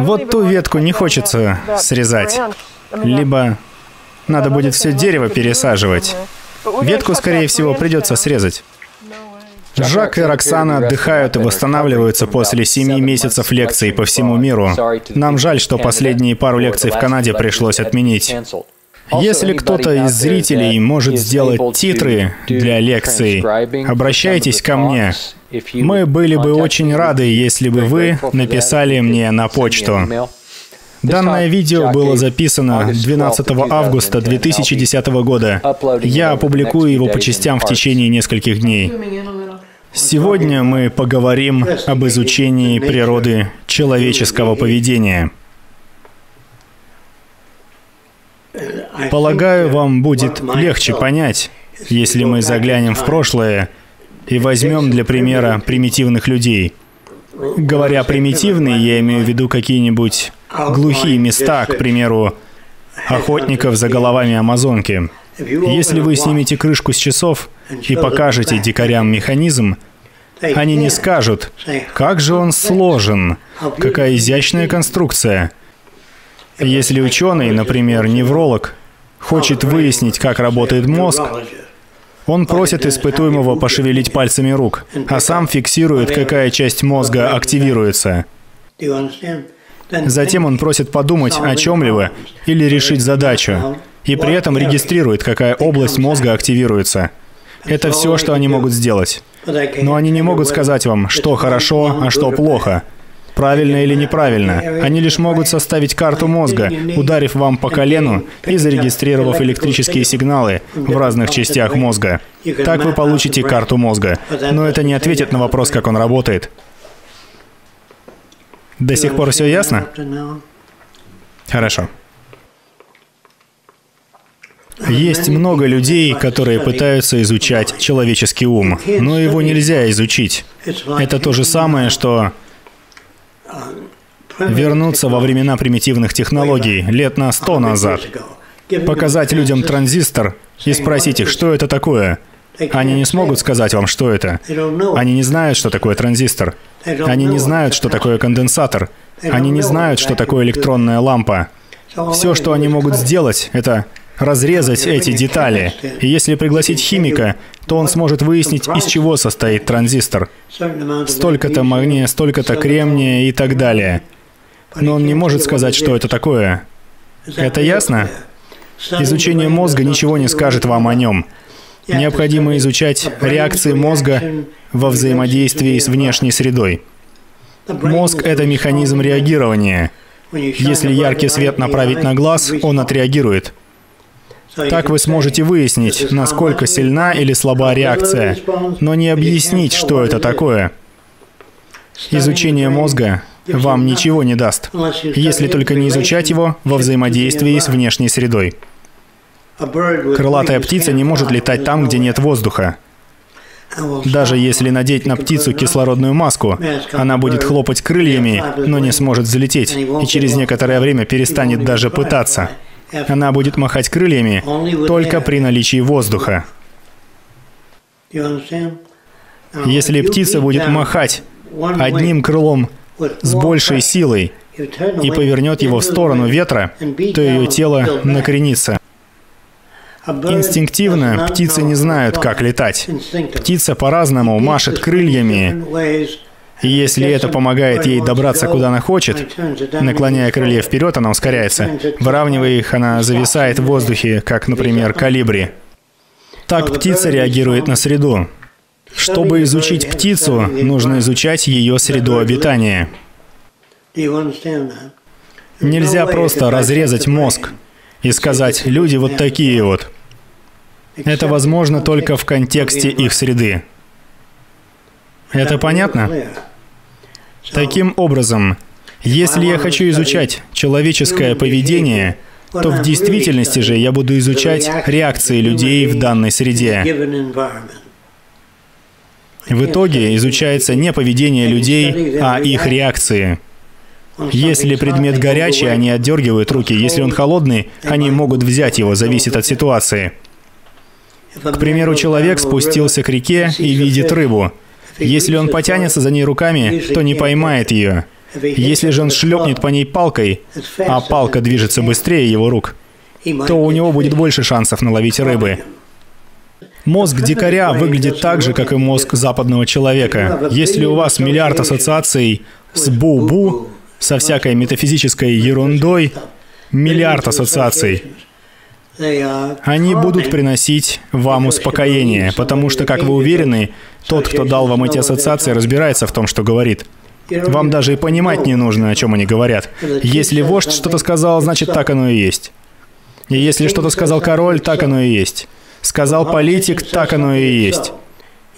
Вот ту ветку не хочется срезать. Либо надо будет все дерево пересаживать. Ветку, скорее всего, придется срезать. Жак и Роксана отдыхают и восстанавливаются после семи месяцев лекций по всему миру. Нам жаль, что последние пару лекций в Канаде пришлось отменить. Если кто-то из зрителей может сделать титры для лекций, обращайтесь ко мне. Мы были бы очень рады, если бы вы написали мне на почту. Данное видео было записано 12 августа 2010 года. Я опубликую его по частям в течение нескольких дней. Сегодня мы поговорим об изучении природы человеческого поведения. Полагаю, вам будет легче понять, если мы заглянем в прошлое и возьмем для примера примитивных людей. Говоря примитивные, я имею в виду какие-нибудь глухие места, к примеру, охотников за головами Амазонки. Если вы снимете крышку с часов и покажете дикарям механизм, они не скажут, как же он сложен, какая изящная конструкция. Если ученый, например, невролог, хочет выяснить, как работает мозг, он просит испытуемого пошевелить пальцами рук, а сам фиксирует, какая часть мозга активируется. Затем он просит подумать о чем-либо или решить задачу, и при этом регистрирует, какая область мозга активируется. Это все, что они могут сделать. Но они не могут сказать вам, что хорошо, а что плохо – правильно или неправильно. Они лишь могут составить карту мозга, ударив вам по колену и зарегистрировав электрические сигналы в разных частях мозга. Так вы получите карту мозга. Но это не ответит на вопрос, как он работает. До сих пор все ясно? Хорошо. Есть много людей, которые пытаются изучать человеческий ум, но его нельзя изучить. Это то же самое, что вернуться во времена примитивных технологий, лет на сто назад, показать людям транзистор и спросить их, что это такое. Они не смогут сказать вам, что это. Они не знают, что такое транзистор. Они не знают, что такое конденсатор. Они не знают, что такое электронная лампа. Все, что они могут сделать, это разрезать эти детали. И если пригласить химика, то он сможет выяснить, из чего состоит транзистор. Столько-то магния, столько-то кремния и так далее. Но он не может сказать, что это такое. Это ясно? Изучение мозга ничего не скажет вам о нем. Необходимо изучать реакции мозга во взаимодействии с внешней средой. Мозг — это механизм реагирования. Если яркий свет направить на глаз, он отреагирует. Так вы сможете выяснить, насколько сильна или слаба реакция, но не объяснить, что это такое. Изучение мозга вам ничего не даст, если только не изучать его во взаимодействии с внешней средой. Крылатая птица не может летать там, где нет воздуха. Даже если надеть на птицу кислородную маску, она будет хлопать крыльями, но не сможет взлететь, и через некоторое время перестанет даже пытаться. Она будет махать крыльями только при наличии воздуха. Если птица будет махать одним крылом с большей силой и повернет его в сторону ветра, то ее тело накренится. Инстинктивно птицы не знают, как летать. Птица по-разному машет крыльями, и если это помогает ей добраться куда она хочет, наклоняя крылья вперед, она ускоряется. Выравнивая их, она зависает в воздухе, как, например, калибри. Так птица реагирует на среду. Чтобы изучить птицу, нужно изучать ее среду обитания. Нельзя просто разрезать мозг и сказать «люди вот такие вот». Это возможно только в контексте их среды. Это понятно? Таким образом, если я хочу изучать человеческое поведение, то в действительности же я буду изучать реакции людей в данной среде. В итоге изучается не поведение людей, а их реакции. Если предмет горячий, они отдергивают руки. Если он холодный, они могут взять его, зависит от ситуации. К примеру, человек спустился к реке и видит рыбу. Если он потянется за ней руками, то не поймает ее. Если же он шлепнет по ней палкой, а палка движется быстрее его рук, то у него будет больше шансов наловить рыбы. Мозг дикаря выглядит так же, как и мозг западного человека. Если у вас миллиард ассоциаций с бу-бу, со всякой метафизической ерундой, миллиард ассоциаций, они будут приносить вам успокоение, потому что, как вы уверены, тот, кто дал вам эти ассоциации, разбирается в том, что говорит. Вам даже и понимать не нужно, о чем они говорят. Если вождь что-то сказал, значит так оно и есть. И если что-то сказал король, так оно и есть. Сказал политик, так оно и есть.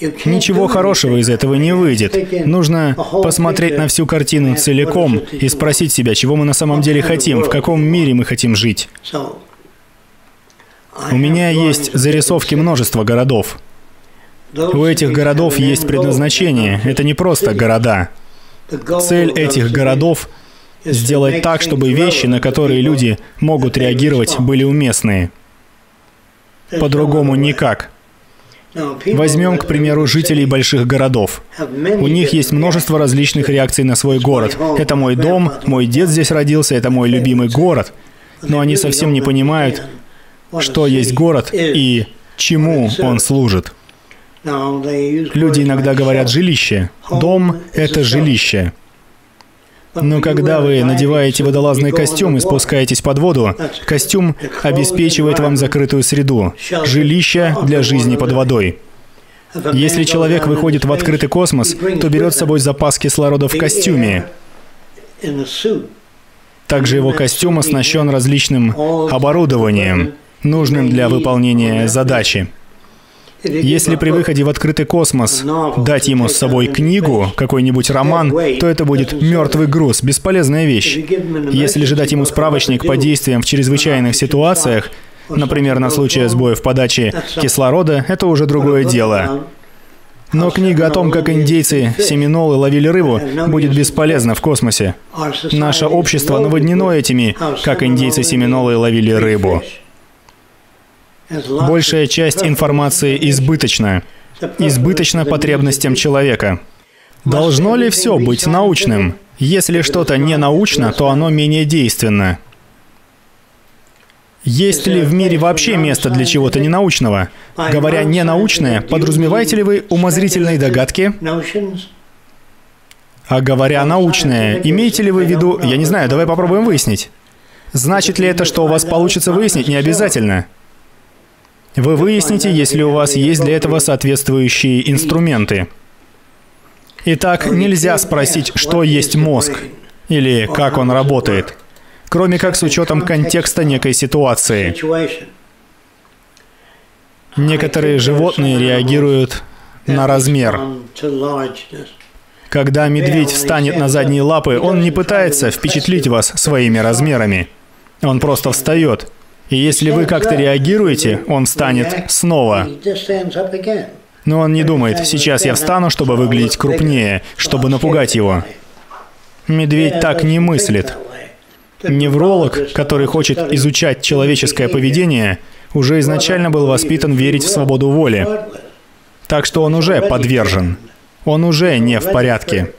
Ничего хорошего из этого не выйдет. Нужно посмотреть на всю картину целиком и спросить себя, чего мы на самом деле хотим, в каком мире мы хотим жить. У меня есть зарисовки множества городов. У этих городов есть предназначение. Это не просто города. Цель этих городов — сделать так, чтобы вещи, на которые люди могут реагировать, были уместные. По-другому никак. Возьмем, к примеру, жителей больших городов. У них есть множество различных реакций на свой город. Это мой дом, мой дед здесь родился, это мой любимый город. Но они совсем не понимают, что есть город и чему он служит. Люди иногда говорят «жилище». Дом — это жилище. Но когда вы надеваете водолазный костюм и спускаетесь под воду, костюм обеспечивает вам закрытую среду, жилище для жизни под водой. Если человек выходит в открытый космос, то берет с собой запас кислорода в костюме. Также его костюм оснащен различным оборудованием, нужным для выполнения задачи. Если при выходе в открытый космос дать ему с собой книгу, какой-нибудь роман, то это будет мертвый груз, бесполезная вещь. Если же дать ему справочник по действиям в чрезвычайных ситуациях, например, на случай сбоя в подаче кислорода, это уже другое дело. Но книга о том, как индейцы семинолы ловили рыбу, будет бесполезна в космосе. Наше общество наводнено этими, как индейцы семинолы ловили рыбу. Большая часть информации избыточна. Избыточна потребностям человека. Должно ли все быть научным? Если что-то не научно, то оно менее действенно. Есть ли в мире вообще место для чего-то ненаучного? Говоря «ненаучное», подразумеваете ли вы умозрительные догадки? А говоря «научное», имеете ли вы в виду... Я не знаю, давай попробуем выяснить. Значит ли это, что у вас получится выяснить? Не обязательно. Вы выясните, если у вас есть для этого соответствующие инструменты. Итак, нельзя спросить, что есть мозг или как он работает, кроме как с учетом контекста некой ситуации. Некоторые животные реагируют на размер. Когда медведь встанет на задние лапы, он не пытается впечатлить вас своими размерами. Он просто встает. И если вы как-то реагируете, он встанет снова. Но он не думает, сейчас я встану, чтобы выглядеть крупнее, чтобы напугать его. Медведь так не мыслит. Невролог, который хочет изучать человеческое поведение, уже изначально был воспитан верить в свободу воли. Так что он уже подвержен. Он уже не в порядке.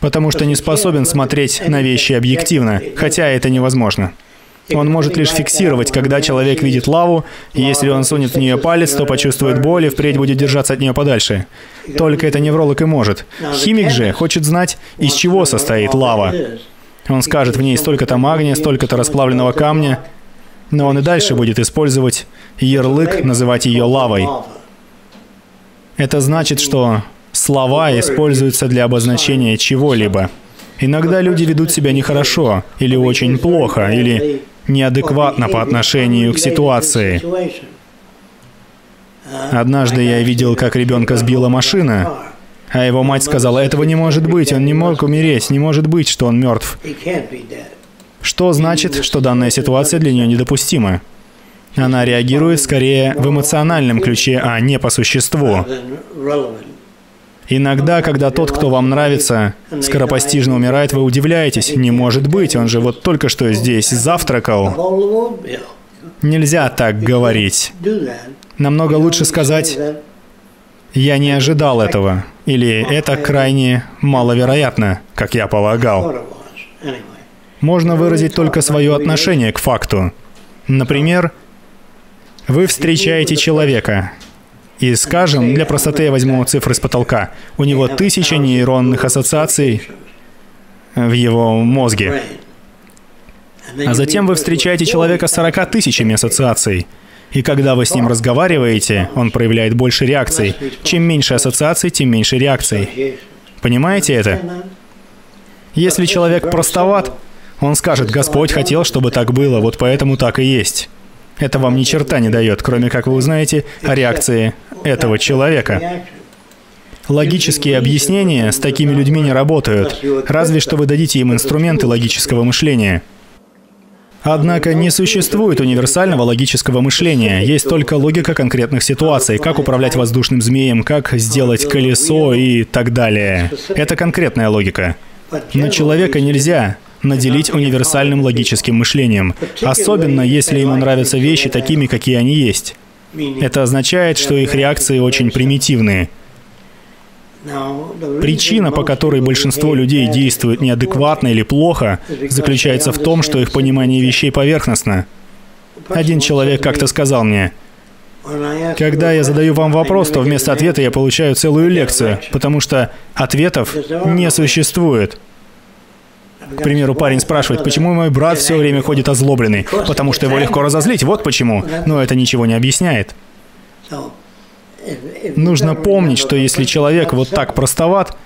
Потому что не способен смотреть на вещи объективно, хотя это невозможно. Он может лишь фиксировать, когда человек видит лаву, и если он сунет в нее палец, то почувствует боль и впредь будет держаться от нее подальше. Только это невролог и может. Химик же хочет знать, из чего состоит лава. Он скажет, в ней столько-то магния, столько-то расплавленного камня, но он и дальше будет использовать ярлык, называть ее лавой. Это значит, что слова используются для обозначения чего-либо. Иногда люди ведут себя нехорошо, или очень плохо, или неадекватно по отношению к ситуации. Однажды я видел, как ребенка сбила машина, а его мать сказала, этого не может быть, он не мог умереть, не может быть, что он мертв. Что значит, что данная ситуация для нее недопустима? Она реагирует скорее в эмоциональном ключе, а не по существу. Иногда, когда тот, кто вам нравится, скоропостижно умирает, вы удивляетесь. Не может быть, он же вот только что здесь завтракал. Нельзя так говорить. Намного лучше сказать, Я не ожидал этого. Или это крайне маловероятно, как я полагал. Можно выразить только свое отношение к факту. Например, вы встречаете человека, и, скажем, для простоты я возьму цифры с потолка. У него тысяча нейронных ассоциаций в его мозге. А затем вы встречаете человека с 40 тысячами ассоциаций. И когда вы с ним разговариваете, он проявляет больше реакций. Чем меньше ассоциаций, тем меньше реакций. Понимаете это? Если человек простоват, он скажет, Господь хотел, чтобы так было, вот поэтому так и есть. Это вам ни черта не дает, кроме как вы узнаете о реакции этого человека. Логические объяснения с такими людьми не работают, разве что вы дадите им инструменты логического мышления. Однако не существует универсального логического мышления, есть только логика конкретных ситуаций, как управлять воздушным змеем, как сделать колесо и так далее. Это конкретная логика. Но человека нельзя наделить универсальным логическим мышлением, особенно если ему нравятся вещи такими, какие они есть. Это означает, что их реакции очень примитивные. Причина, по которой большинство людей действует неадекватно или плохо, заключается в том, что их понимание вещей поверхностно. Один человек как-то сказал мне, когда я задаю вам вопрос, то вместо ответа я получаю целую лекцию, потому что ответов не существует. К примеру, парень спрашивает, почему мой брат все время ходит озлобленный? Потому что его легко разозлить, вот почему. Но это ничего не объясняет. Нужно помнить, что если человек вот так простоват,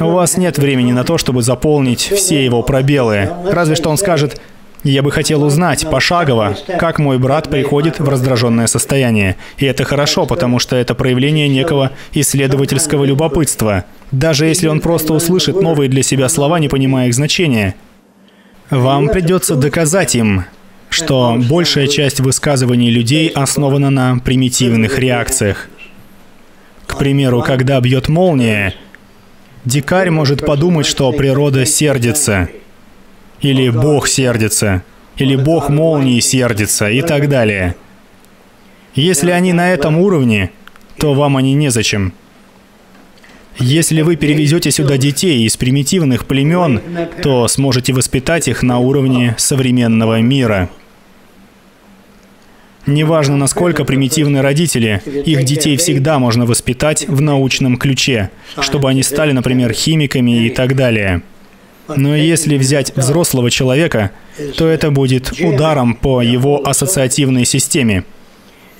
у вас нет времени на то, чтобы заполнить все его пробелы. Разве что он скажет, я бы хотел узнать пошагово, как мой брат приходит в раздраженное состояние. И это хорошо, потому что это проявление некого исследовательского любопытства. Даже если он просто услышит новые для себя слова, не понимая их значения. Вам придется доказать им, что большая часть высказываний людей основана на примитивных реакциях. К примеру, когда бьет молния, дикарь может подумать, что природа сердится – или Бог сердится, или Бог молнии сердится и так далее. Если они на этом уровне, то вам они незачем. Если вы перевезете сюда детей из примитивных племен, то сможете воспитать их на уровне современного мира. Неважно, насколько примитивны родители, их детей всегда можно воспитать в научном ключе, чтобы они стали, например, химиками и так далее. Но если взять взрослого человека, то это будет ударом по его ассоциативной системе.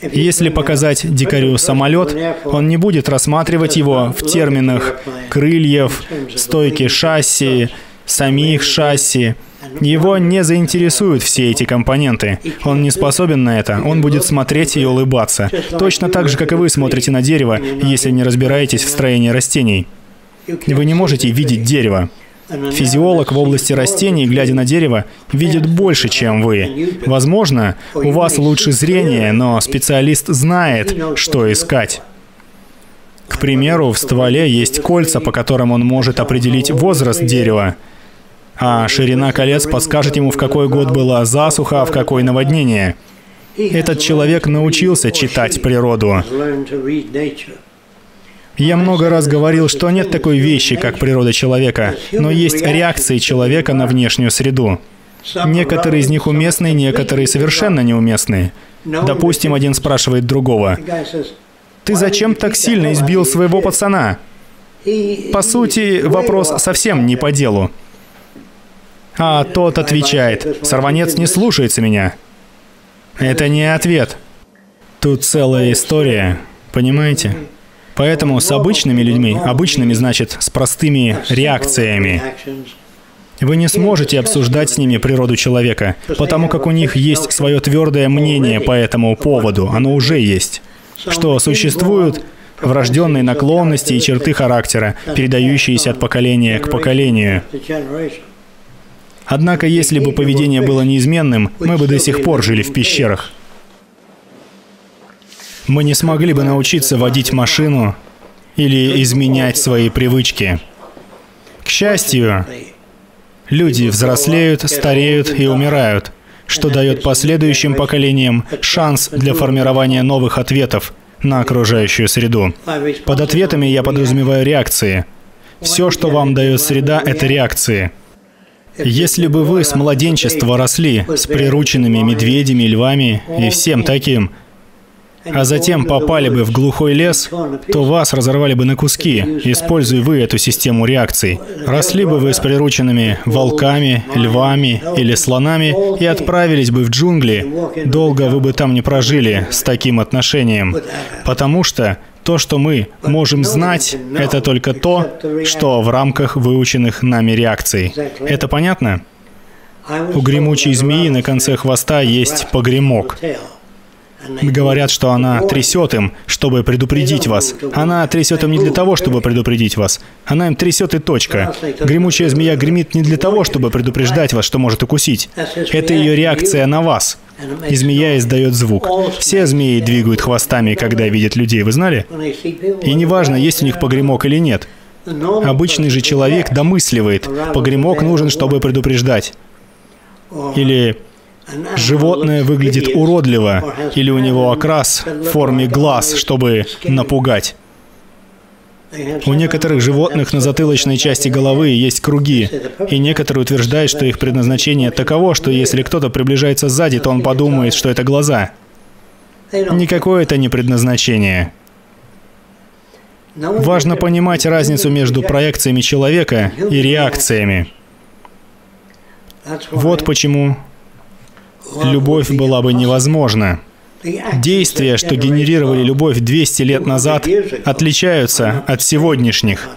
Если показать дикарю самолет, он не будет рассматривать его в терминах крыльев, стойки шасси, самих шасси. Его не заинтересуют все эти компоненты. Он не способен на это. Он будет смотреть и улыбаться. Точно так же, как и вы смотрите на дерево, если не разбираетесь в строении растений. Вы не можете видеть дерево. Физиолог в области растений, глядя на дерево, видит больше, чем вы. Возможно, у вас лучше зрение, но специалист знает, что искать. К примеру, в стволе есть кольца, по которым он может определить возраст дерева, а ширина колец подскажет ему, в какой год была засуха, а в какой наводнение. Этот человек научился читать природу. Я много раз говорил, что нет такой вещи, как природа человека, но есть реакции человека на внешнюю среду. Некоторые из них уместны, некоторые совершенно неуместны. Допустим, один спрашивает другого, «Ты зачем так сильно избил своего пацана?» По сути, вопрос совсем не по делу. А тот отвечает, «Сорванец не слушается меня». Это не ответ. Тут целая история, понимаете? Поэтому с обычными людьми, обычными значит с простыми реакциями, вы не сможете обсуждать с ними природу человека, потому как у них есть свое твердое мнение по этому поводу, оно уже есть. Что существуют врожденные наклонности и черты характера, передающиеся от поколения к поколению. Однако, если бы поведение было неизменным, мы бы до сих пор жили в пещерах мы не смогли бы научиться водить машину или изменять свои привычки. К счастью, люди взрослеют, стареют и умирают, что дает последующим поколениям шанс для формирования новых ответов на окружающую среду. Под ответами я подразумеваю реакции. Все, что вам дает среда, это реакции. Если бы вы с младенчества росли с прирученными медведями, львами и всем таким, а затем попали бы в глухой лес, то вас разорвали бы на куски, используя вы эту систему реакций. Росли бы вы с прирученными волками, львами или слонами и отправились бы в джунгли, долго вы бы там не прожили с таким отношением, потому что то, что мы можем знать, это только то, что в рамках выученных нами реакций. Это понятно? У гремучей змеи на конце хвоста есть погремок. Говорят, что она трясет им, чтобы предупредить вас. Она трясет им не для того, чтобы предупредить вас. Она им трясет и точка. Гремучая змея гремит не для того, чтобы предупреждать вас, что может укусить. Это ее реакция на вас. И змея издает звук. Все змеи двигают хвостами, когда видят людей, вы знали? И неважно, есть у них погремок или нет. Обычный же человек домысливает. Погремок нужен, чтобы предупреждать. Или животное выглядит уродливо, или у него окрас в форме глаз, чтобы напугать. У некоторых животных на затылочной части головы есть круги, и некоторые утверждают, что их предназначение таково, что если кто-то приближается сзади, то он подумает, что это глаза. Никакое это не предназначение. Важно понимать разницу между проекциями человека и реакциями. Вот почему любовь была бы невозможна. Действия, что генерировали любовь 200 лет назад, отличаются от сегодняшних.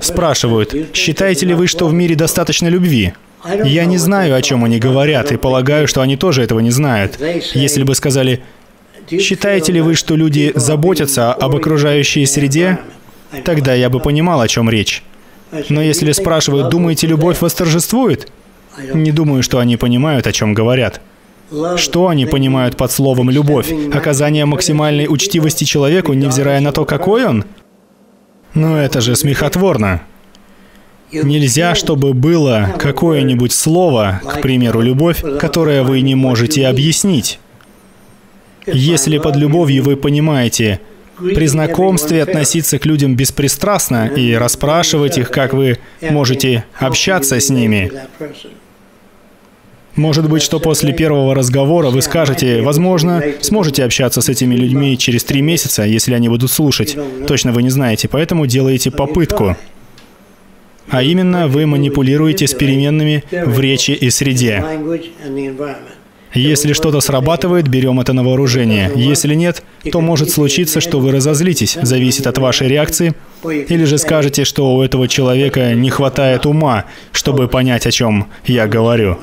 Спрашивают, считаете ли вы, что в мире достаточно любви? Я не знаю, о чем они говорят, и полагаю, что они тоже этого не знают. Если бы сказали, считаете ли вы, что люди заботятся об окружающей среде, тогда я бы понимал, о чем речь. Но если спрашивают, думаете, любовь восторжествует? Не думаю, что они понимают, о чем говорят. Что они понимают под словом «любовь»? Оказание максимальной учтивости человеку, невзирая на то, какой он? Ну это же смехотворно. Нельзя, чтобы было какое-нибудь слово, к примеру, «любовь», которое вы не можете объяснить. Если под любовью вы понимаете при знакомстве относиться к людям беспристрастно и расспрашивать их, как вы можете общаться с ними, может быть, что после первого разговора вы скажете, возможно, сможете общаться с этими людьми через три месяца, если они будут слушать. Точно вы не знаете, поэтому делаете попытку. А именно, вы манипулируете с переменными в речи и среде. Если что-то срабатывает, берем это на вооружение. Если нет, то может случиться, что вы разозлитесь, зависит от вашей реакции, или же скажете, что у этого человека не хватает ума, чтобы понять, о чем я говорю.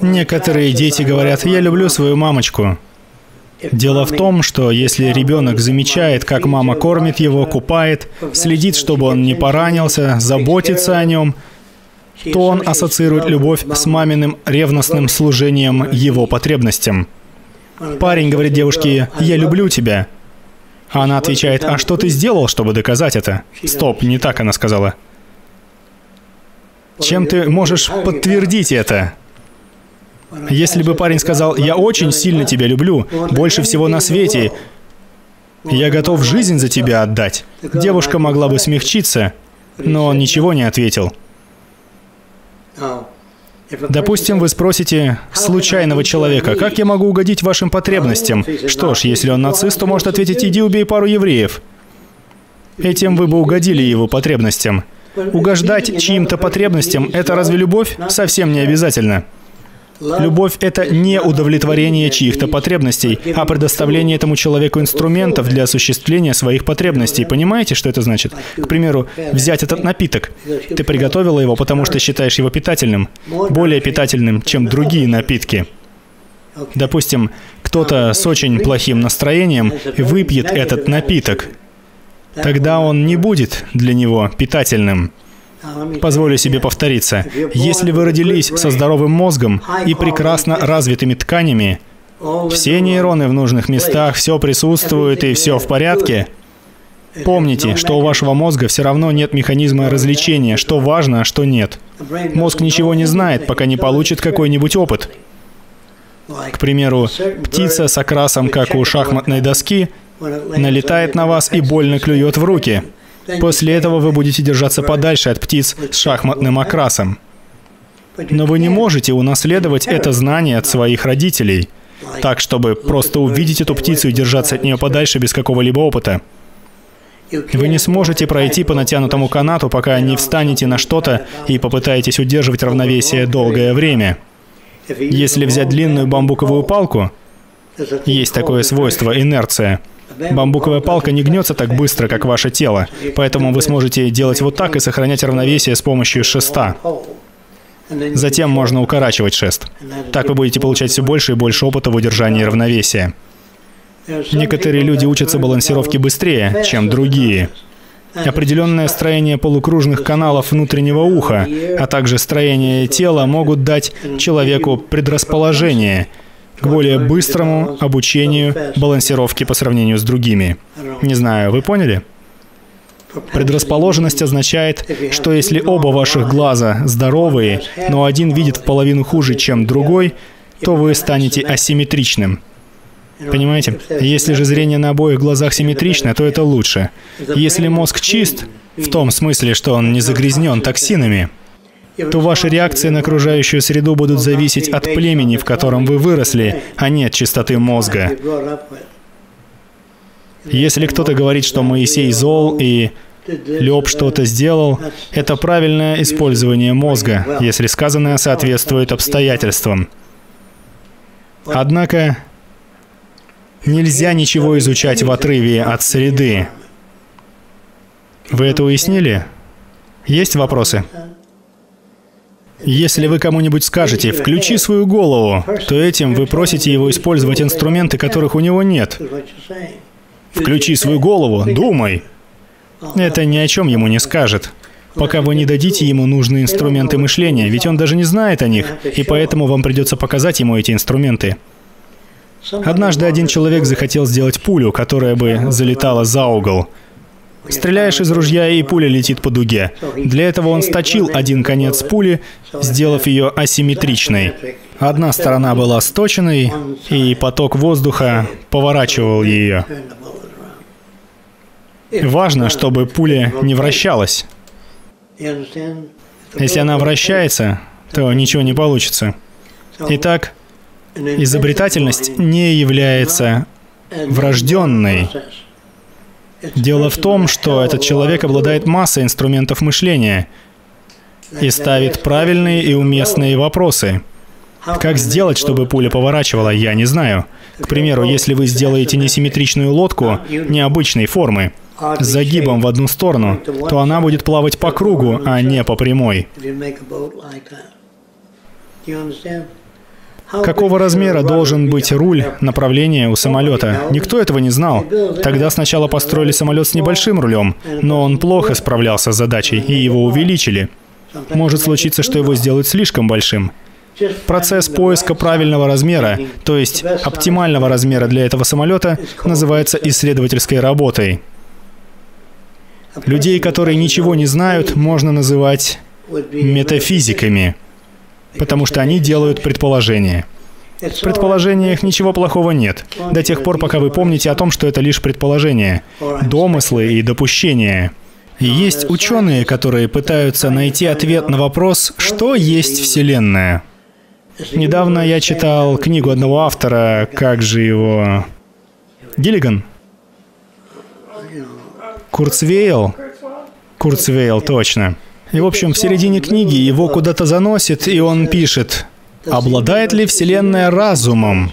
Некоторые дети говорят, я люблю свою мамочку. Дело в том, что если ребенок замечает, как мама кормит его, купает, следит, чтобы он не поранился, заботится о нем, то он ассоциирует любовь с маминым ревностным служением его потребностям. Парень говорит девушке «Я люблю тебя». Она отвечает «А что ты сделал, чтобы доказать это?» Стоп, не так она сказала. Чем ты можешь подтвердить это? Если бы парень сказал, я очень сильно тебя люблю, больше всего на свете, я готов жизнь за тебя отдать, девушка могла бы смягчиться, но он ничего не ответил. Допустим, вы спросите случайного человека, как я могу угодить вашим потребностям? Что ж, если он нацист, то может ответить, иди убей пару евреев. Этим вы бы угодили его потребностям. Угождать чьим-то потребностям – это разве любовь? Совсем не обязательно. Любовь — это не удовлетворение чьих-то потребностей, а предоставление этому человеку инструментов для осуществления своих потребностей. Понимаете, что это значит? К примеру, взять этот напиток. Ты приготовила его, потому что считаешь его питательным, более питательным, чем другие напитки. Допустим, кто-то с очень плохим настроением выпьет этот напиток. Тогда он не будет для него питательным. Позволю себе повториться. Если вы родились со здоровым мозгом и прекрасно развитыми тканями, все нейроны в нужных местах, все присутствует и все в порядке, Помните, что у вашего мозга все равно нет механизма развлечения, что важно, а что нет. Мозг ничего не знает, пока не получит какой-нибудь опыт. К примеру, птица с окрасом, как у шахматной доски, налетает на вас и больно клюет в руки. После этого вы будете держаться подальше от птиц с шахматным окрасом. Но вы не можете унаследовать это знание от своих родителей, так, чтобы просто увидеть эту птицу и держаться от нее подальше без какого-либо опыта. Вы не сможете пройти по натянутому канату, пока не встанете на что-то и попытаетесь удерживать равновесие долгое время. Если взять длинную бамбуковую палку, есть такое свойство – инерция. Бамбуковая палка не гнется так быстро, как ваше тело, поэтому вы сможете делать вот так и сохранять равновесие с помощью шеста. Затем можно укорачивать шест. Так вы будете получать все больше и больше опыта в удержании равновесия. Некоторые люди учатся балансировке быстрее, чем другие. Определенное строение полукружных каналов внутреннего уха, а также строение тела могут дать человеку предрасположение к более быстрому обучению балансировки по сравнению с другими. Не знаю, вы поняли? Предрасположенность означает, что если оба ваших глаза здоровые, но один видит в половину хуже, чем другой, то вы станете асимметричным. Понимаете? Если же зрение на обоих глазах симметрично, то это лучше. Если мозг чист, в том смысле, что он не загрязнен токсинами, то ваши реакции на окружающую среду будут зависеть от племени, в котором вы выросли, а не от чистоты мозга. Если кто-то говорит, что Моисей зол и Лёб что-то сделал, это правильное использование мозга, если сказанное соответствует обстоятельствам. Однако Нельзя ничего изучать в отрыве от среды. Вы это уяснили? Есть вопросы? Если вы кому-нибудь скажете «включи свою голову», то этим вы просите его использовать инструменты, которых у него нет. «Включи свою голову, думай». Это ни о чем ему не скажет, пока вы не дадите ему нужные инструменты мышления, ведь он даже не знает о них, и поэтому вам придется показать ему эти инструменты. Однажды один человек захотел сделать пулю, которая бы залетала за угол. Стреляешь из ружья, и пуля летит по дуге. Для этого он сточил один конец пули, сделав ее асимметричной. Одна сторона была сточенной, и поток воздуха поворачивал ее. Важно, чтобы пуля не вращалась. Если она вращается, то ничего не получится. Итак, изобретательность не является врожденной. Дело в том, что этот человек обладает массой инструментов мышления и ставит правильные и уместные вопросы. Как сделать, чтобы пуля поворачивала, я не знаю. К примеру, если вы сделаете несимметричную лодку необычной формы, с загибом в одну сторону, то она будет плавать по кругу, а не по прямой. Какого размера должен быть руль направления у самолета? Никто этого не знал. Тогда сначала построили самолет с небольшим рулем, но он плохо справлялся с задачей, и его увеличили. Может случиться, что его сделают слишком большим. Процесс поиска правильного размера, то есть оптимального размера для этого самолета, называется исследовательской работой. Людей, которые ничего не знают, можно называть метафизиками потому что они делают предположения. В предположениях ничего плохого нет, до тех пор, пока вы помните о том, что это лишь предположения, домыслы и допущения. И есть ученые, которые пытаются найти ответ на вопрос, что есть Вселенная. Недавно я читал книгу одного автора, как же его... Гиллиган? Курцвейл? Курцвейл, точно. И, в общем, в середине книги его куда-то заносит, и он пишет, «Обладает ли Вселенная разумом?»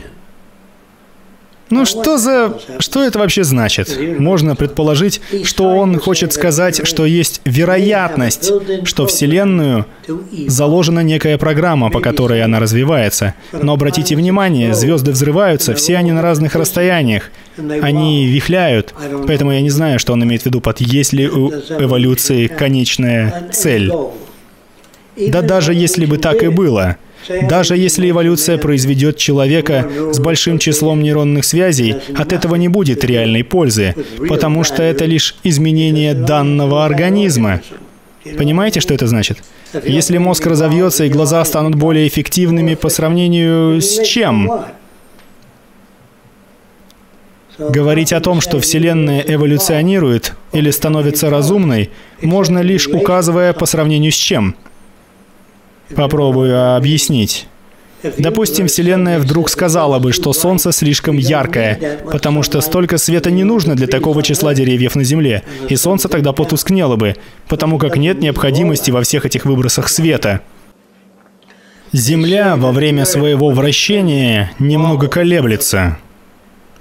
Ну что за... Что это вообще значит? Можно предположить, что он хочет сказать, что есть вероятность, что Вселенную заложена некая программа, по которой она развивается. Но обратите внимание, звезды взрываются, все они на разных расстояниях. Они вихляют. Поэтому я не знаю, что он имеет в виду под «есть ли у эволюции конечная цель». Да даже если бы так и было – даже если эволюция произведет человека с большим числом нейронных связей, от этого не будет реальной пользы, потому что это лишь изменение данного организма. Понимаете, что это значит? Если мозг разовьется и глаза станут более эффективными по сравнению с чем? Говорить о том, что Вселенная эволюционирует или становится разумной, можно лишь указывая по сравнению с чем. Попробую объяснить. Допустим, Вселенная вдруг сказала бы, что Солнце слишком яркое, потому что столько света не нужно для такого числа деревьев на Земле, и Солнце тогда потускнело бы, потому как нет необходимости во всех этих выбросах света. Земля во время своего вращения немного колеблется.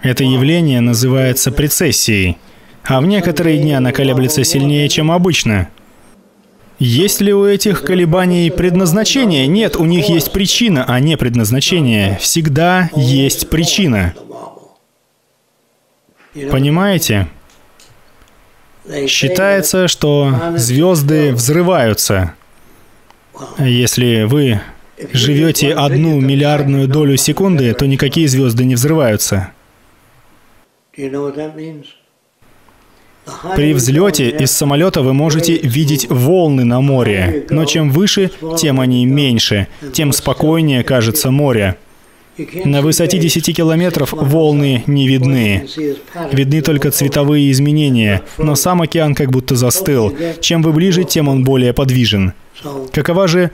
Это явление называется прецессией, а в некоторые дни она колеблется сильнее, чем обычно – есть ли у этих колебаний предназначение? Нет, у них есть причина, а не предназначение. Всегда есть причина. Понимаете? Считается, что звезды взрываются. Если вы живете одну миллиардную долю секунды, то никакие звезды не взрываются. При взлете из самолета вы можете видеть волны на море, но чем выше, тем они меньше, тем спокойнее кажется море. На высоте 10 километров волны не видны. Видны только цветовые изменения, но сам океан как будто застыл. Чем вы ближе, тем он более подвижен. Какова же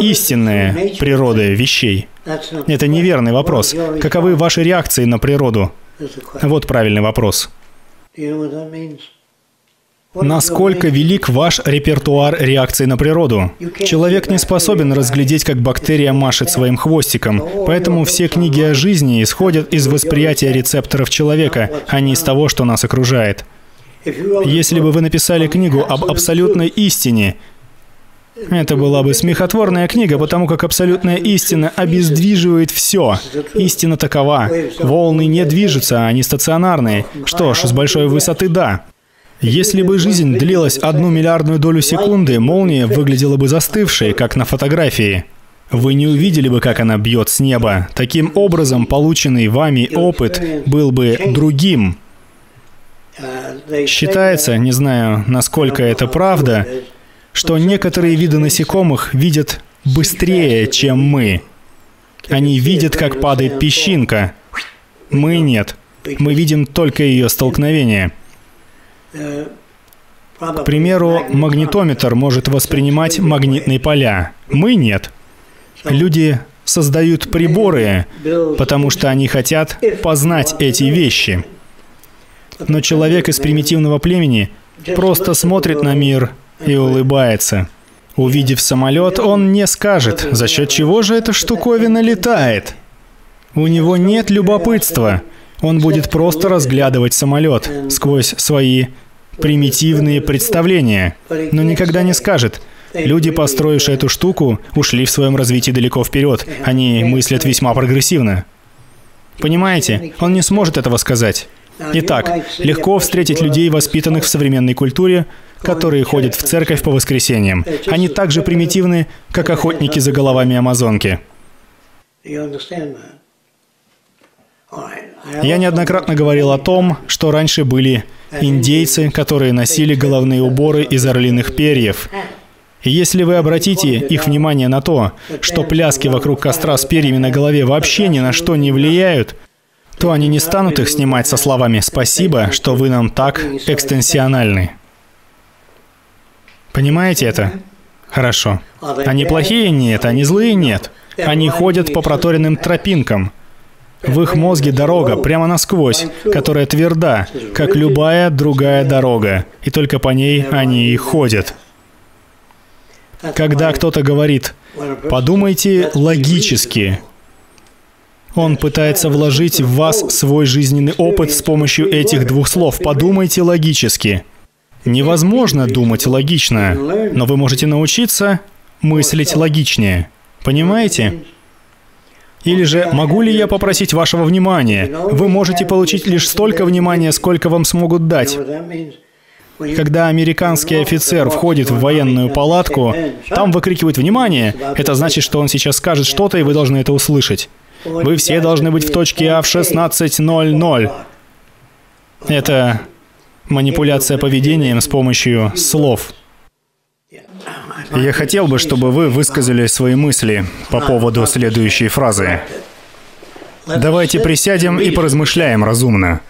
истинная природа вещей? Это неверный вопрос. Каковы ваши реакции на природу? Вот правильный вопрос. Насколько велик ваш репертуар реакций на природу? Человек не способен разглядеть, как бактерия машет своим хвостиком, поэтому все книги о жизни исходят из восприятия рецепторов человека, а не из того, что нас окружает. Если бы вы написали книгу об абсолютной истине, это была бы смехотворная книга, потому как абсолютная истина обездвиживает все. Истина такова. Волны не движутся, они стационарные. Что ж, с большой высоты да. Если бы жизнь длилась одну миллиардную долю секунды, молния выглядела бы застывшей, как на фотографии. Вы не увидели бы, как она бьет с неба. Таким образом, полученный вами опыт был бы другим. Считается, не знаю, насколько это правда, что некоторые виды насекомых видят быстрее, чем мы. Они видят, как падает песчинка. Мы нет. Мы видим только ее столкновение. К примеру, магнитометр может воспринимать магнитные поля. Мы нет. Люди создают приборы, потому что они хотят познать эти вещи. Но человек из примитивного племени просто смотрит на мир и улыбается. Увидев самолет, он не скажет, за счет чего же эта штуковина летает. У него нет любопытства. Он будет просто разглядывать самолет сквозь свои примитивные представления, но никогда не скажет, Люди, построившие эту штуку, ушли в своем развитии далеко вперед. Они мыслят весьма прогрессивно. Понимаете? Он не сможет этого сказать. Итак, легко встретить людей, воспитанных в современной культуре, которые ходят в церковь по воскресеньям. Они так же примитивны, как охотники за головами Амазонки. Я неоднократно говорил о том, что раньше были индейцы, которые носили головные уборы из орлиных перьев. И если вы обратите их внимание на то, что пляски вокруг костра с перьями на голове вообще ни на что не влияют, то они не станут их снимать со словами «Спасибо, что вы нам так экстенсиональны». Понимаете это? Хорошо. Они плохие? Нет. Они злые? Нет. Они ходят по проторенным тропинкам. В их мозге дорога прямо насквозь, которая тверда, как любая другая дорога, и только по ней они и ходят. Когда кто-то говорит «подумайте логически», он пытается вложить в вас свой жизненный опыт с помощью этих двух слов «подумайте логически». Невозможно думать логично, но вы можете научиться мыслить логичнее. Понимаете? Или же, могу ли я попросить вашего внимания? Вы можете получить лишь столько внимания, сколько вам смогут дать. Когда американский офицер входит в военную палатку, там выкрикивают «Внимание!» Это значит, что он сейчас скажет что-то, и вы должны это услышать. Вы все должны быть в точке А в 16.00. Это манипуляция поведением с помощью слов. Я хотел бы, чтобы вы высказали свои мысли по поводу следующей фразы. Давайте присядем и поразмышляем разумно.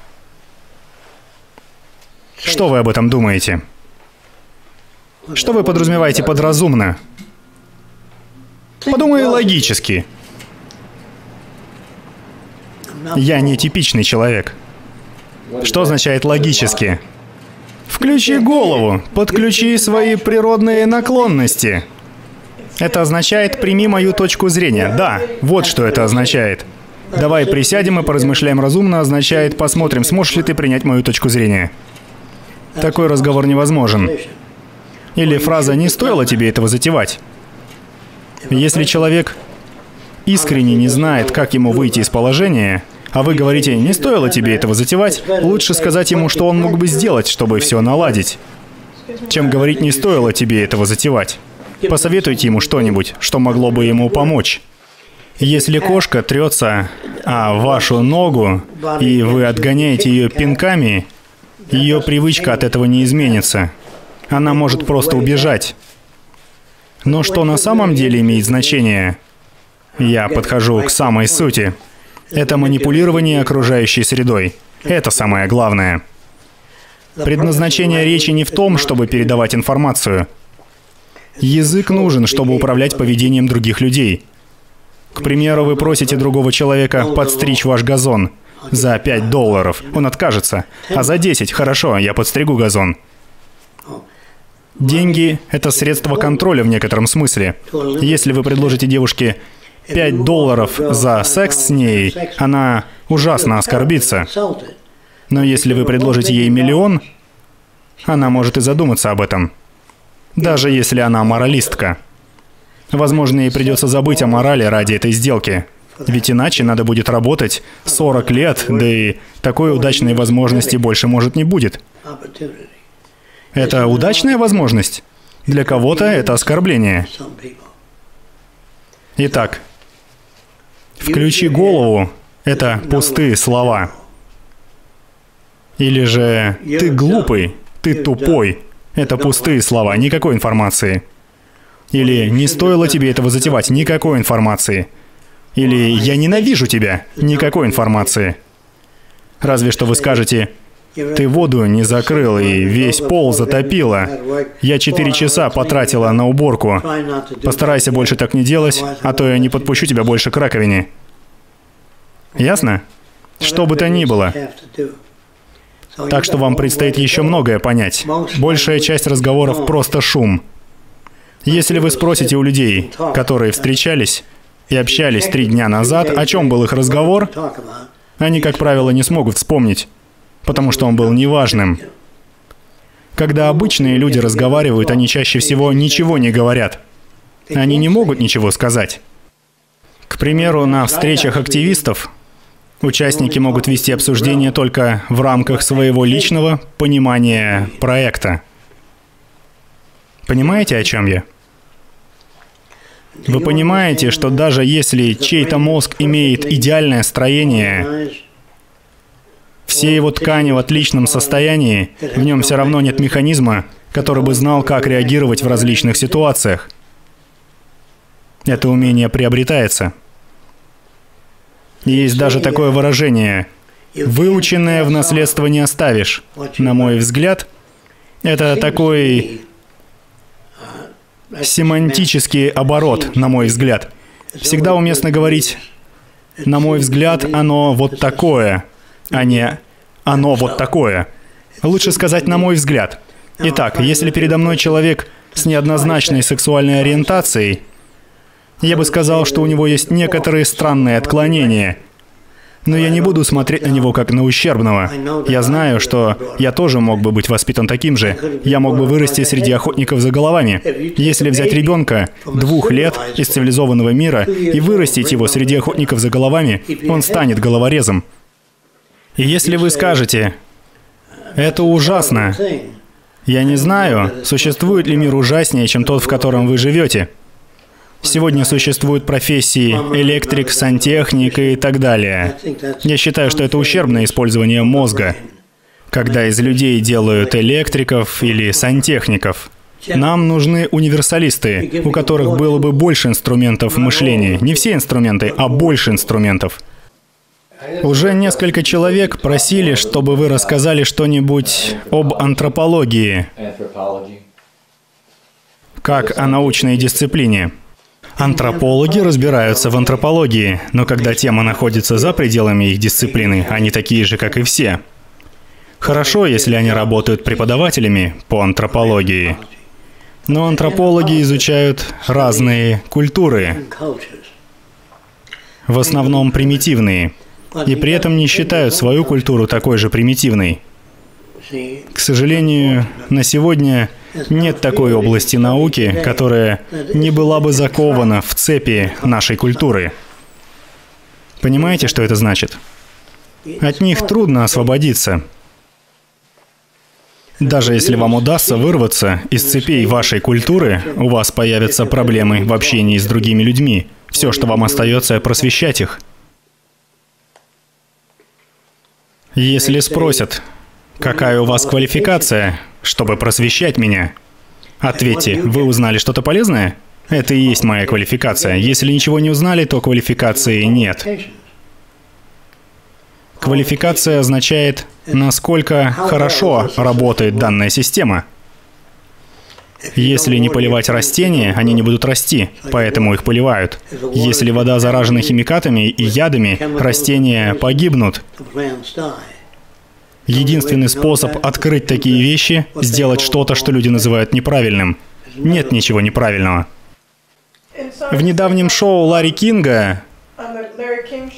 Что вы об этом думаете? Что вы подразумеваете под разумно? Подумай логически. Я не типичный человек. Что означает логически? Включи голову, подключи свои природные наклонности. Это означает «прими мою точку зрения». Да, вот что это означает. «Давай присядем и поразмышляем разумно» означает «посмотрим, сможешь ли ты принять мою точку зрения». Такой разговор невозможен. Или фраза «не стоило тебе этого затевать». Если человек искренне не знает, как ему выйти из положения, а вы говорите, не стоило тебе этого затевать, лучше сказать ему, что он мог бы сделать, чтобы все наладить, чем говорить, не стоило тебе этого затевать. Посоветуйте ему что-нибудь, что могло бы ему помочь. Если кошка трется о вашу ногу, и вы отгоняете ее пинками, ее привычка от этого не изменится. Она может просто убежать. Но что на самом деле имеет значение? Я подхожу к самой сути. Это манипулирование окружающей средой. Это самое главное. Предназначение речи не в том, чтобы передавать информацию. Язык нужен, чтобы управлять поведением других людей. К примеру, вы просите другого человека подстричь ваш газон за 5 долларов. Он откажется. А за 10, хорошо, я подстригу газон. Деньги — это средство контроля в некотором смысле. Если вы предложите девушке 5 долларов за секс с ней, она ужасно оскорбится. Но если вы предложите ей миллион, она может и задуматься об этом. Даже если она моралистка. Возможно, ей придется забыть о морали ради этой сделки. Ведь иначе надо будет работать 40 лет, да и такой удачной возможности больше может не будет. Это удачная возможность. Для кого-то это оскорбление. Итак, включи голову — это пустые слова. Или же «ты глупый», «ты тупой» — это пустые слова, никакой информации. Или «не стоило тебе этого затевать», никакой информации. Или «я ненавижу тебя», никакой информации. Разве что вы скажете ты воду не закрыл и весь пол затопило. Я четыре часа потратила на уборку. Постарайся больше так не делать, а то я не подпущу тебя больше к раковине. Ясно? Что бы то ни было. Так что вам предстоит еще многое понять. Большая часть разговоров просто шум. Если вы спросите у людей, которые встречались и общались три дня назад, о чем был их разговор, они, как правило, не смогут вспомнить потому что он был неважным. Когда обычные люди разговаривают, они чаще всего ничего не говорят. Они не могут ничего сказать. К примеру, на встречах активистов участники могут вести обсуждение только в рамках своего личного понимания проекта. Понимаете, о чем я? Вы понимаете, что даже если чей-то мозг имеет идеальное строение, все его ткани в отличном состоянии, в нем все равно нет механизма, который бы знал, как реагировать в различных ситуациях. Это умение приобретается. Есть даже такое выражение «выученное в наследство не оставишь». На мой взгляд, это такой семантический оборот, на мой взгляд. Всегда уместно говорить «на мой взгляд, оно вот такое», а не «оно вот такое». Лучше сказать «на мой взгляд». Итак, если передо мной человек с неоднозначной сексуальной ориентацией, я бы сказал, что у него есть некоторые странные отклонения. Но я не буду смотреть на него как на ущербного. Я знаю, что я тоже мог бы быть воспитан таким же. Я мог бы вырасти среди охотников за головами. Если взять ребенка двух лет из цивилизованного мира и вырастить его среди охотников за головами, он станет головорезом. И если вы скажете, это ужасно, я не знаю, существует ли мир ужаснее, чем тот, в котором вы живете. Сегодня существуют профессии электрик, сантехник и так далее. Я считаю, что это ущербное использование мозга, когда из людей делают электриков или сантехников. Нам нужны универсалисты, у которых было бы больше инструментов мышления. Не все инструменты, а больше инструментов. Уже несколько человек просили, чтобы вы рассказали что-нибудь об антропологии, как о научной дисциплине. Антропологи разбираются в антропологии, но когда тема находится за пределами их дисциплины, они такие же, как и все. Хорошо, если они работают преподавателями по антропологии, но антропологи изучают разные культуры, в основном примитивные, и при этом не считают свою культуру такой же примитивной. К сожалению, на сегодня нет такой области науки, которая не была бы закована в цепи нашей культуры. Понимаете, что это значит? От них трудно освободиться. Даже если вам удастся вырваться из цепей вашей культуры, у вас появятся проблемы в общении с другими людьми. Все, что вам остается, просвещать их. Если спросят, какая у вас квалификация, чтобы просвещать меня, ответьте, вы узнали что-то полезное? Это и есть моя квалификация. Если ничего не узнали, то квалификации нет. Квалификация означает, насколько хорошо работает данная система. Если не поливать растения, они не будут расти, поэтому их поливают. Если вода заражена химикатами и ядами, растения погибнут. Единственный способ открыть такие вещи – сделать что-то, что люди называют неправильным. Нет ничего неправильного. В недавнем шоу Ларри Кинга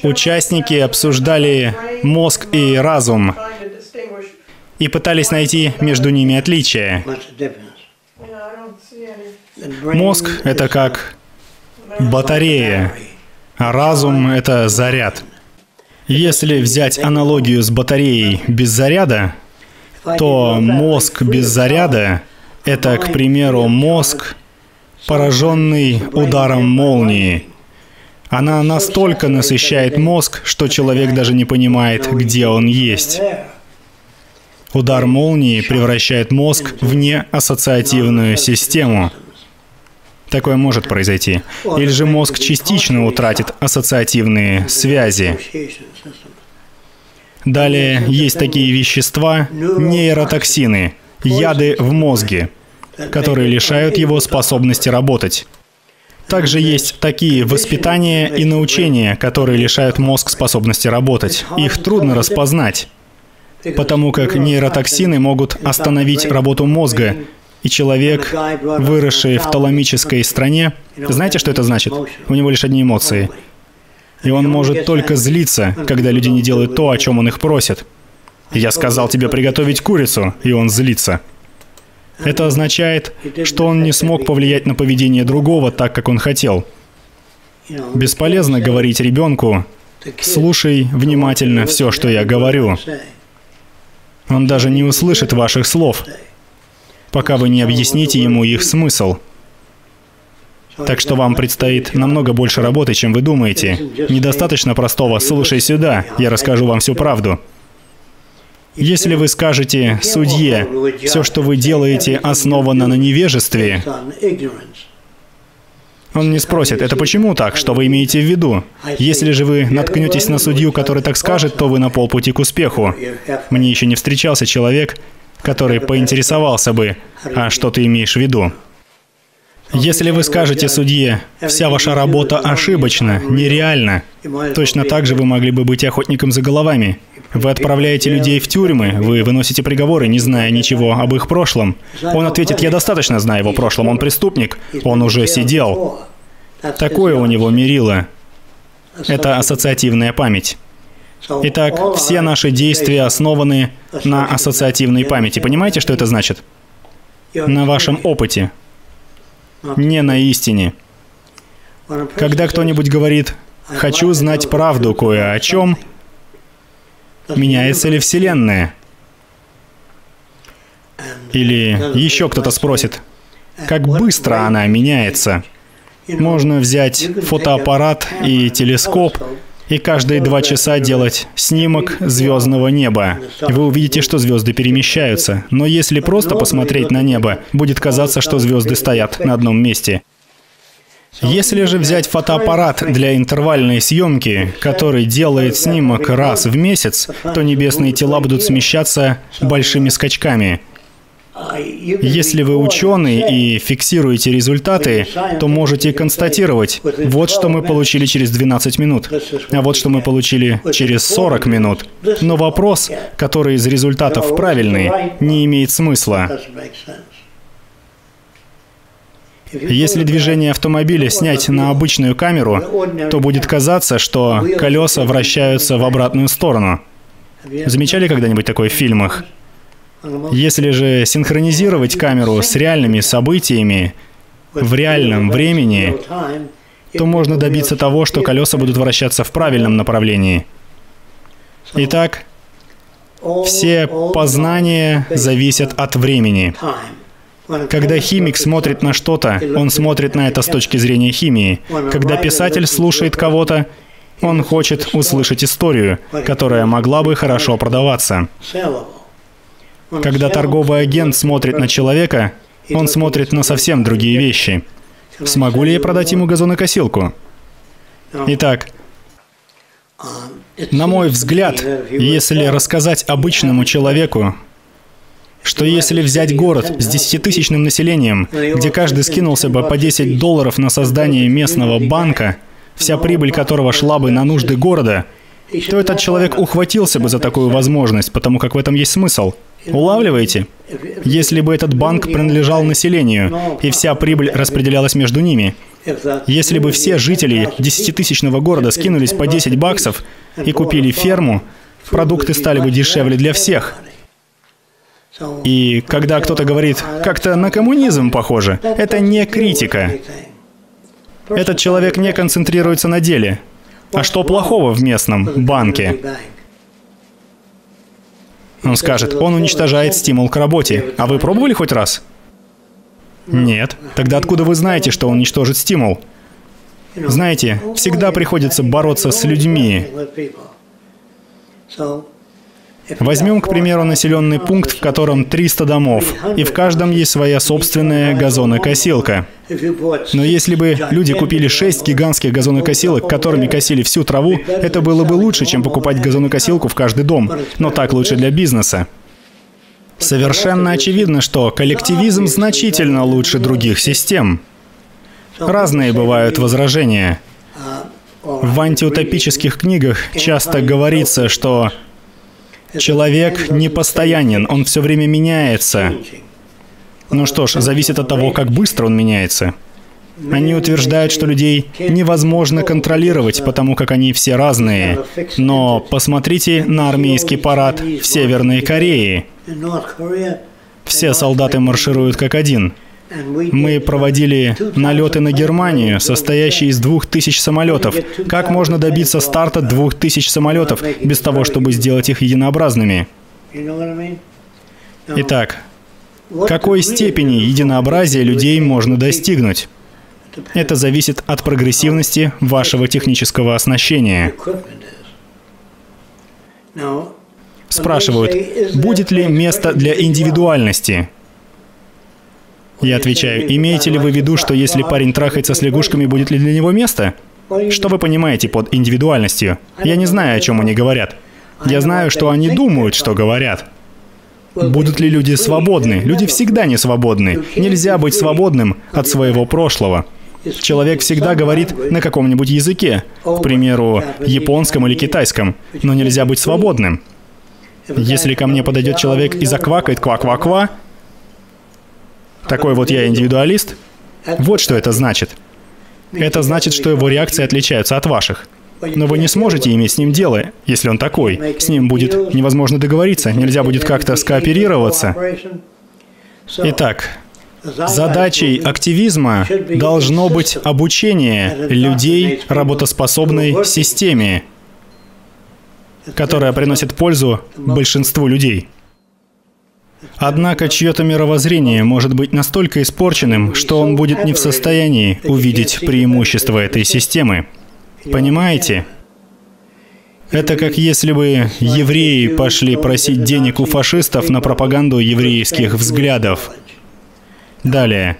Участники обсуждали мозг и разум и пытались найти между ними отличия. Мозг — это как батарея, а разум — это заряд. Если взять аналогию с батареей без заряда, то мозг без заряда — это, к примеру, мозг, пораженный ударом молнии. Она настолько насыщает мозг, что человек даже не понимает, где он есть. Удар молнии превращает мозг в неассоциативную систему. Такое может произойти. Или же мозг частично утратит ассоциативные связи. Далее есть такие вещества, нейротоксины, яды в мозге, которые лишают его способности работать. Также есть такие воспитания и научения, которые лишают мозг способности работать. Их трудно распознать, потому как нейротоксины могут остановить работу мозга, и человек, выросший в таламической стране, знаете, что это значит? У него лишь одни эмоции. И он может только злиться, когда люди не делают то, о чем он их просит. Я сказал тебе приготовить курицу, и он злится. Это означает, что он не смог повлиять на поведение другого так, как он хотел. Бесполезно говорить ребенку, слушай внимательно все, что я говорю. Он даже не услышит ваших слов, пока вы не объясните ему их смысл. Так что вам предстоит намного больше работы, чем вы думаете. Недостаточно простого «слушай сюда, я расскажу вам всю правду». Если вы скажете судье, все, что вы делаете, основано на невежестве, он не спросит, это почему так, что вы имеете в виду? Если же вы наткнетесь на судью, который так скажет, то вы на полпути к успеху. Мне еще не встречался человек, который поинтересовался бы, а что ты имеешь в виду? Если вы скажете судье, вся ваша работа ошибочна, нереальна, точно так же вы могли бы быть охотником за головами. Вы отправляете людей в тюрьмы, вы выносите приговоры, не зная ничего об их прошлом. Он ответит, я достаточно знаю его прошлом, он преступник, он уже сидел. Такое у него мерило. Это ассоциативная память. Итак, все наши действия основаны на ассоциативной памяти. Понимаете, что это значит? На вашем опыте, не на истине. Когда кто-нибудь говорит «хочу знать правду кое о чем», меняется ли Вселенная? Или еще кто-то спросит, как быстро она меняется? Можно взять фотоаппарат и телескоп и каждые два часа делать снимок звездного неба. Вы увидите, что звезды перемещаются. Но если просто посмотреть на небо, будет казаться, что звезды стоят на одном месте. Если же взять фотоаппарат для интервальной съемки, который делает снимок раз в месяц, то небесные тела будут смещаться большими скачками. Если вы ученый и фиксируете результаты, то можете констатировать, вот что мы получили через 12 минут, а вот что мы получили через 40 минут. Но вопрос, который из результатов правильный, не имеет смысла. Если движение автомобиля снять на обычную камеру, то будет казаться, что колеса вращаются в обратную сторону. Замечали когда-нибудь такое в фильмах? Если же синхронизировать камеру с реальными событиями в реальном времени, то можно добиться того, что колеса будут вращаться в правильном направлении. Итак, все познания зависят от времени. Когда химик смотрит на что-то, он смотрит на это с точки зрения химии. Когда писатель слушает кого-то, он хочет услышать историю, которая могла бы хорошо продаваться. Когда торговый агент смотрит на человека, он смотрит на совсем другие вещи. Смогу ли я продать ему газонокосилку? Итак, на мой взгляд, если рассказать обычному человеку, что если взять город с десятитысячным населением, где каждый скинулся бы по 10 долларов на создание местного банка, вся прибыль которого шла бы на нужды города, то этот человек ухватился бы за такую возможность, потому как в этом есть смысл – Улавливаете? Если бы этот банк принадлежал населению, и вся прибыль распределялась между ними, если бы все жители десятитысячного города скинулись по 10 баксов и купили ферму, продукты стали бы дешевле для всех. И когда кто-то говорит, как-то на коммунизм похоже, это не критика. Этот человек не концентрируется на деле. А что плохого в местном банке? Он скажет, он уничтожает стимул к работе. А вы пробовали хоть раз? Нет. Тогда откуда вы знаете, что он уничтожит стимул? Знаете, всегда приходится бороться с людьми. Возьмем, к примеру, населенный пункт, в котором 300 домов, и в каждом есть своя собственная газонокосилка. Но если бы люди купили 6 гигантских газонокосилок, которыми косили всю траву, это было бы лучше, чем покупать газонокосилку в каждый дом. Но так лучше для бизнеса. Совершенно очевидно, что коллективизм значительно лучше других систем. Разные бывают возражения. В антиутопических книгах часто говорится, что Человек не постоянен, он все время меняется. Ну что ж, зависит от того, как быстро он меняется. Они утверждают, что людей невозможно контролировать, потому как они все разные. Но посмотрите на армейский парад в Северной Корее. Все солдаты маршируют как один. Мы проводили налеты на Германию, состоящие из двух тысяч самолетов. Как можно добиться старта двух тысяч самолетов без того, чтобы сделать их единообразными? Итак, какой степени единообразия людей можно достигнуть? Это зависит от прогрессивности вашего технического оснащения. Спрашивают, будет ли место для индивидуальности? Я отвечаю, имеете ли вы в виду, что если парень трахается с лягушками, будет ли для него место? Что вы понимаете под индивидуальностью? Я не знаю, о чем они говорят. Я знаю, что они думают, что говорят. Будут ли люди свободны? Люди всегда не свободны. Нельзя быть свободным от своего прошлого. Человек всегда говорит на каком-нибудь языке, к примеру, японском или китайском, но нельзя быть свободным. Если ко мне подойдет человек и заквакает ква-ква-ква, такой вот я индивидуалист, вот что это значит. Это значит, что его реакции отличаются от ваших. Но вы не сможете иметь с ним дело, если он такой. С ним будет невозможно договориться, нельзя будет как-то скооперироваться. Итак, задачей активизма должно быть обучение людей работоспособной системе, которая приносит пользу большинству людей. Однако чье-то мировоззрение может быть настолько испорченным, что он будет не в состоянии увидеть преимущества этой системы. Понимаете? Это как если бы евреи пошли просить денег у фашистов на пропаганду еврейских взглядов. Далее.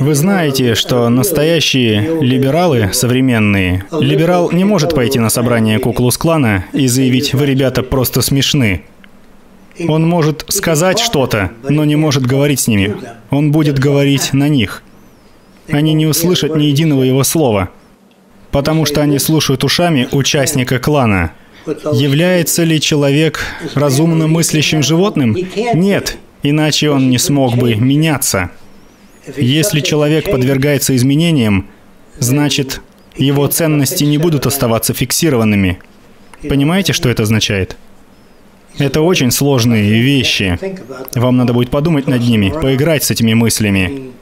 Вы знаете, что настоящие либералы современные, либерал не может пойти на собрание Куклус-клана и заявить «Вы, ребята, просто смешны». Он может сказать что-то, но не может говорить с ними. Он будет говорить на них. Они не услышат ни единого его слова, потому что они слушают ушами участника клана. Является ли человек разумно мыслящим животным? Нет, иначе он не смог бы меняться. Если человек подвергается изменениям, значит, его ценности не будут оставаться фиксированными. Понимаете, что это означает? Это очень сложные вещи. Вам надо будет подумать над ними, поиграть с этими мыслями.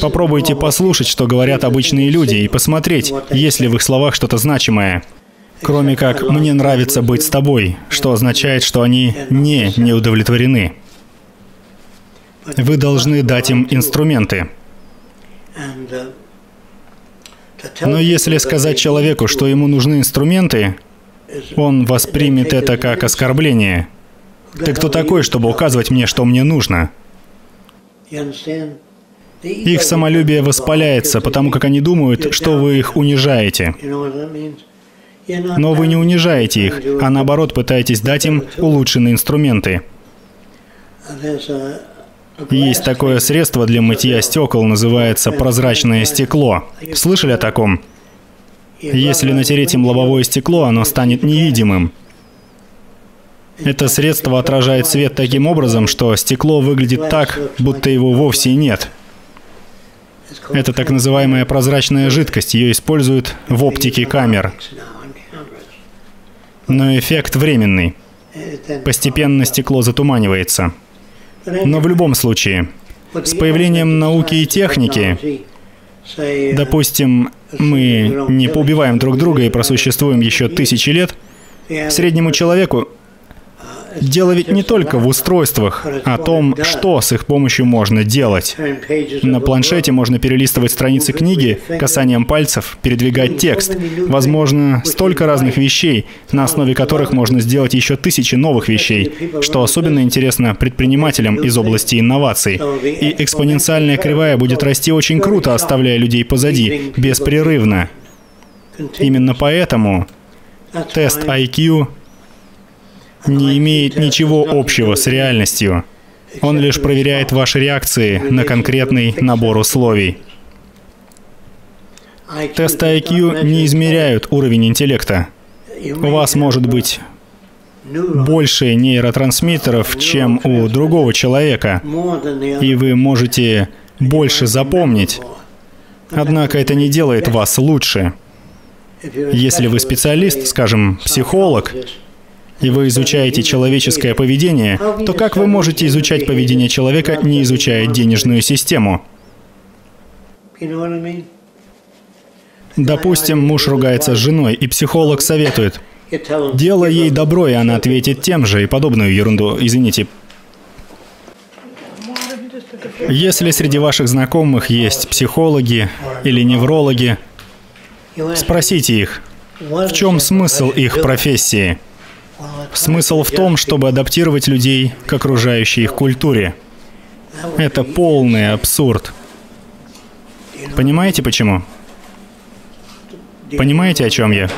Попробуйте послушать, что говорят обычные люди, и посмотреть, есть ли в их словах что-то значимое. Кроме как «мне нравится быть с тобой», что означает, что они не неудовлетворены. Вы должны дать им инструменты. Но если сказать человеку, что ему нужны инструменты, он воспримет это как оскорбление. Ты кто такой, чтобы указывать мне, что мне нужно? Их самолюбие воспаляется, потому как они думают, что вы их унижаете. Но вы не унижаете их, а наоборот пытаетесь дать им улучшенные инструменты. Есть такое средство для мытья стекол, называется прозрачное стекло. Слышали о таком? Если натереть им лобовое стекло, оно станет невидимым. Это средство отражает свет таким образом, что стекло выглядит так, будто его вовсе нет. Это так называемая прозрачная жидкость, ее используют в оптике камер. Но эффект временный. Постепенно стекло затуманивается. Но в любом случае, с появлением науки и техники, допустим, мы не поубиваем друг друга и просуществуем еще тысячи лет, среднему человеку Дело ведь не только в устройствах, а о том, что с их помощью можно делать. На планшете можно перелистывать страницы книги, касанием пальцев, передвигать текст. Возможно, столько разных вещей, на основе которых можно сделать еще тысячи новых вещей, что особенно интересно предпринимателям из области инноваций. И экспоненциальная кривая будет расти очень круто, оставляя людей позади, беспрерывно. Именно поэтому тест IQ не имеет ничего общего с реальностью. Он лишь проверяет ваши реакции на конкретный набор условий. Тесты IQ не измеряют уровень интеллекта. У вас может быть больше нейротрансмиттеров, чем у другого человека, и вы можете больше запомнить. Однако это не делает вас лучше. Если вы специалист, скажем, психолог, и вы изучаете человеческое поведение, то как вы можете изучать поведение человека, не изучая денежную систему? Допустим, муж ругается с женой, и психолог советует. Делай ей добро, и она ответит тем же, и подобную ерунду. Извините. Если среди ваших знакомых есть психологи или неврологи, спросите их, в чем смысл их профессии? Смысл в том, чтобы адаптировать людей к окружающей их культуре. Это полный абсурд. Понимаете почему? Понимаете, о чем я?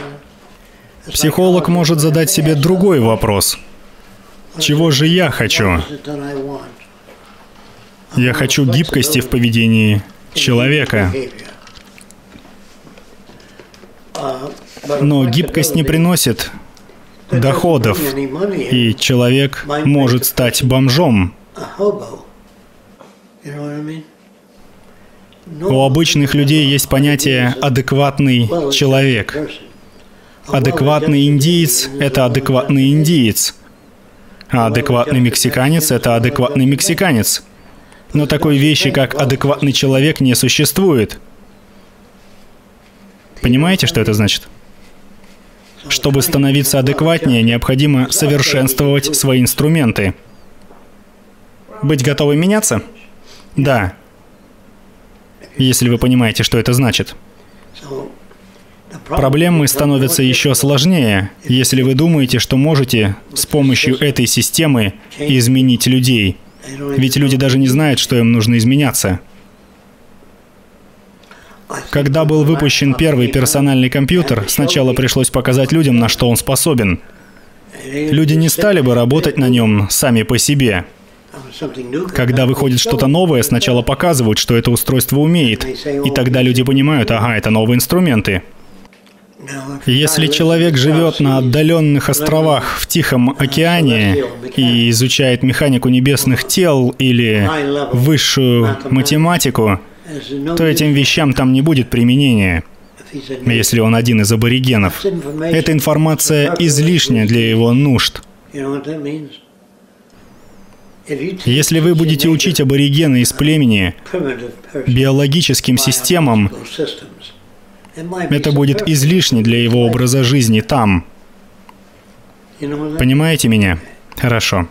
Психолог может задать себе другой вопрос. Чего же я хочу? Я хочу гибкости в поведении человека. Но гибкость не приносит доходов, и человек может стать бомжом. У обычных людей есть понятие «адекватный человек». Адекватный индиец – это адекватный индиец. А адекватный мексиканец – это адекватный мексиканец. Но такой вещи, как адекватный человек, не существует. Понимаете, что это значит? Чтобы становиться адекватнее, необходимо совершенствовать свои инструменты. Быть готовым меняться? Да. Если вы понимаете, что это значит. Проблемы становятся еще сложнее, если вы думаете, что можете с помощью этой системы изменить людей. Ведь люди даже не знают, что им нужно изменяться. Когда был выпущен первый персональный компьютер, сначала пришлось показать людям, на что он способен. Люди не стали бы работать на нем сами по себе. Когда выходит что-то новое, сначала показывают, что это устройство умеет, и тогда люди понимают, ага, это новые инструменты. Если человек живет на отдаленных островах в Тихом океане и изучает механику небесных тел или высшую математику, то этим вещам там не будет применения, если он один из аборигенов. Эта информация излишняя для его нужд. Если вы будете учить аборигены из племени биологическим системам, это будет излишне для его образа жизни там. Понимаете меня? Хорошо.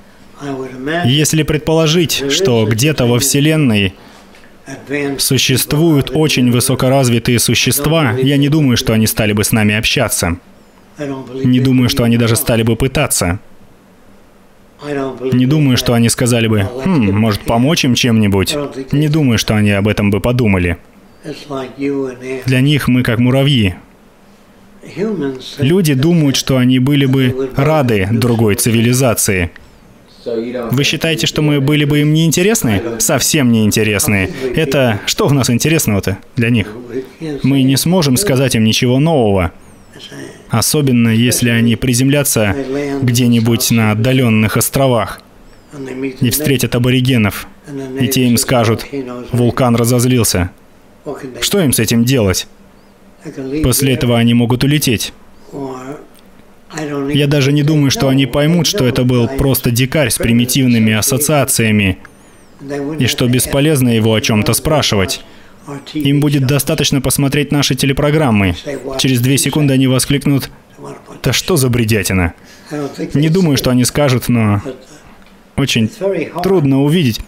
Если предположить, что где-то во Вселенной существуют очень высокоразвитые существа, я не думаю, что они стали бы с нами общаться. Не думаю, что они даже стали бы пытаться. Не думаю, что они сказали бы, «Хм, может, помочь им чем-нибудь?» Не думаю, что они об этом бы подумали. Для них мы как муравьи. Люди думают, что они были бы рады другой цивилизации. Вы считаете, что мы были бы им неинтересны? Совсем неинтересны. Это что в нас интересного-то для них? Мы не сможем сказать им ничего нового. Особенно если они приземлятся где-нибудь на отдаленных островах и встретят аборигенов, и те им скажут, вулкан разозлился. Что им с этим делать? После этого они могут улететь. Я даже не думаю, что они поймут, что это был просто дикарь с примитивными ассоциациями, и что бесполезно его о чем-то спрашивать. Им будет достаточно посмотреть наши телепрограммы. Через две секунды они воскликнут «Да что за бредятина?» Не думаю, что они скажут, но очень трудно увидеть.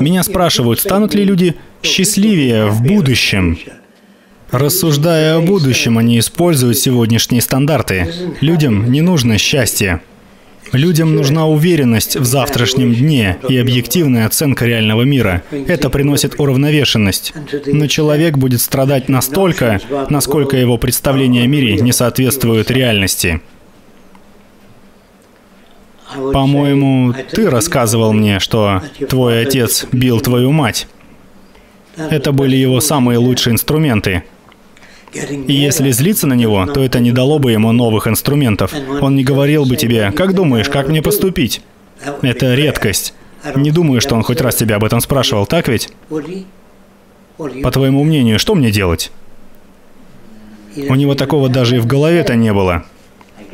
Меня спрашивают, станут ли люди счастливее в будущем? Рассуждая о будущем, они используют сегодняшние стандарты. Людям не нужно счастье. Людям нужна уверенность в завтрашнем дне и объективная оценка реального мира. Это приносит уравновешенность. Но человек будет страдать настолько, насколько его представления о мире не соответствуют реальности. По-моему, ты рассказывал мне, что твой отец бил твою мать. Это были его самые лучшие инструменты. И если злиться на него, то это не дало бы ему новых инструментов. Он не говорил бы тебе, как думаешь, как мне поступить? Это редкость. Не думаю, что он хоть раз тебя об этом спрашивал, так ведь? По твоему мнению, что мне делать? У него такого даже и в голове-то не было.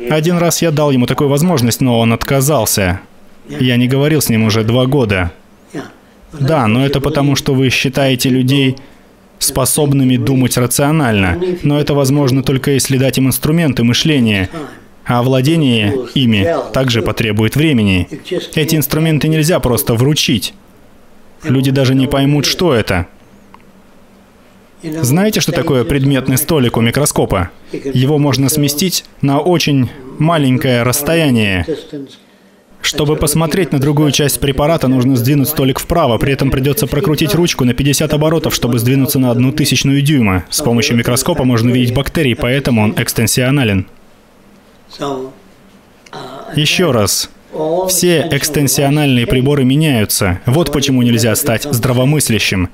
Один раз я дал ему такую возможность, но он отказался. Я не говорил с ним уже два года. Да, но это потому, что вы считаете людей способными думать рационально, но это возможно только если дать им инструменты мышления, а владение ими также потребует времени. Эти инструменты нельзя просто вручить. Люди даже не поймут, что это. Знаете, что такое предметный столик у микроскопа? Его можно сместить на очень маленькое расстояние. Чтобы посмотреть на другую часть препарата, нужно сдвинуть столик вправо, при этом придется прокрутить ручку на 50 оборотов, чтобы сдвинуться на одну тысячную дюйма. С помощью микроскопа можно увидеть бактерии, поэтому он экстенсионален. Еще раз. Все экстенсиональные приборы меняются. Вот почему нельзя стать здравомыслящим.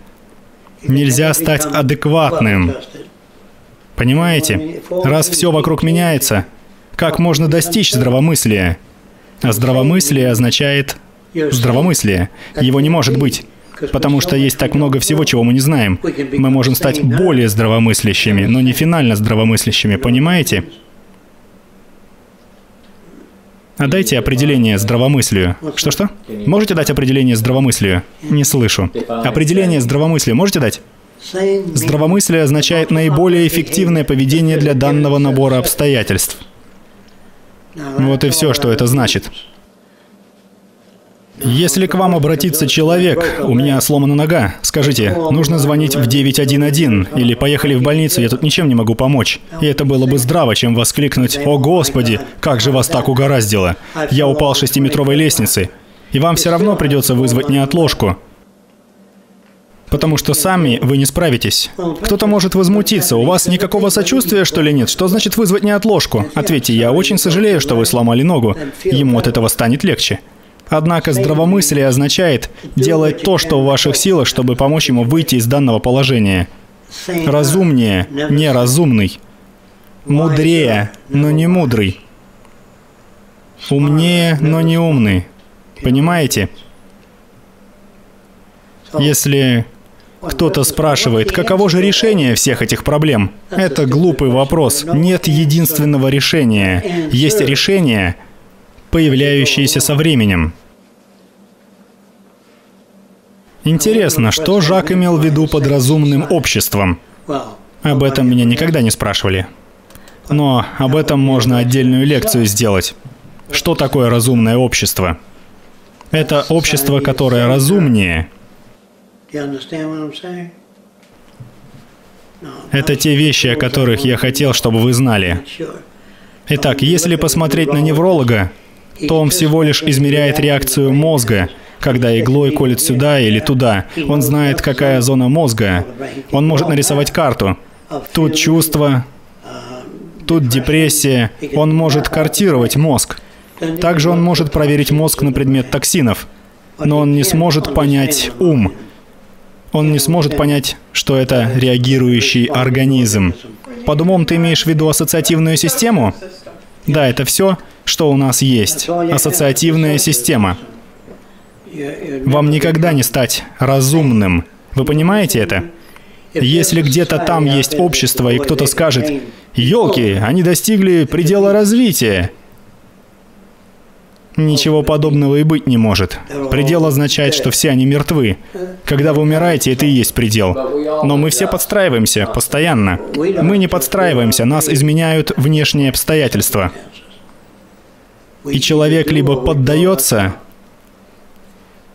Нельзя стать адекватным. Понимаете? Раз все вокруг меняется, как можно достичь здравомыслия? Здравомыслие означает здравомыслие. Его не может быть. Потому что есть так много всего, чего мы не знаем. Мы можем стать более здравомыслящими, но не финально здравомыслящими, понимаете? А дайте определение здравомыслию. Что-что? Можете дать определение здравомыслию? Не слышу. Определение здравомыслию можете дать? Здравомыслие означает наиболее эффективное поведение для данного набора обстоятельств. Вот и все, что это значит. Если к вам обратится человек, у меня сломана нога, скажите, нужно звонить в 911 или поехали в больницу, я тут ничем не могу помочь. И это было бы здраво, чем воскликнуть «О, Господи, как же вас так угораздило! Я упал с шестиметровой лестницы!» И вам все равно придется вызвать неотложку. Потому что сами вы не справитесь. Кто-то может возмутиться. У вас никакого сочувствия, что ли, нет? Что значит вызвать неотложку? Ответьте, я очень сожалею, что вы сломали ногу. Ему от этого станет легче. Однако здравомыслие означает делать то, что в ваших силах, чтобы помочь ему выйти из данного положения. Разумнее, неразумный. Мудрее, но не мудрый. Умнее, но не умный. Понимаете? Если кто-то спрашивает, каково же решение всех этих проблем? Это глупый вопрос. Нет единственного решения. Есть решение, появляющееся со временем. Интересно, что Жак имел в виду под разумным обществом? Об этом меня никогда не спрашивали. Но об этом можно отдельную лекцию сделать. Что такое разумное общество? Это общество, которое разумнее. Это те вещи, о которых я хотел, чтобы вы знали. Итак, если посмотреть на невролога, то он всего лишь измеряет реакцию мозга когда иглой колет сюда или туда. Он знает, какая зона мозга. Он может нарисовать карту. Тут чувство, тут депрессия. Он может картировать мозг. Также он может проверить мозг на предмет токсинов. Но он не сможет понять ум. Он не сможет понять, что это реагирующий организм. Под умом ты имеешь в виду ассоциативную систему? Да, это все, что у нас есть. Ассоциативная система. Вам никогда не стать разумным. Вы понимаете это? Если где-то там есть общество, и кто-то скажет, «Елки, они достигли предела развития», Ничего подобного и быть не может. Предел означает, что все они мертвы. Когда вы умираете, это и есть предел. Но мы все подстраиваемся, постоянно. Мы не подстраиваемся, нас изменяют внешние обстоятельства. И человек либо поддается,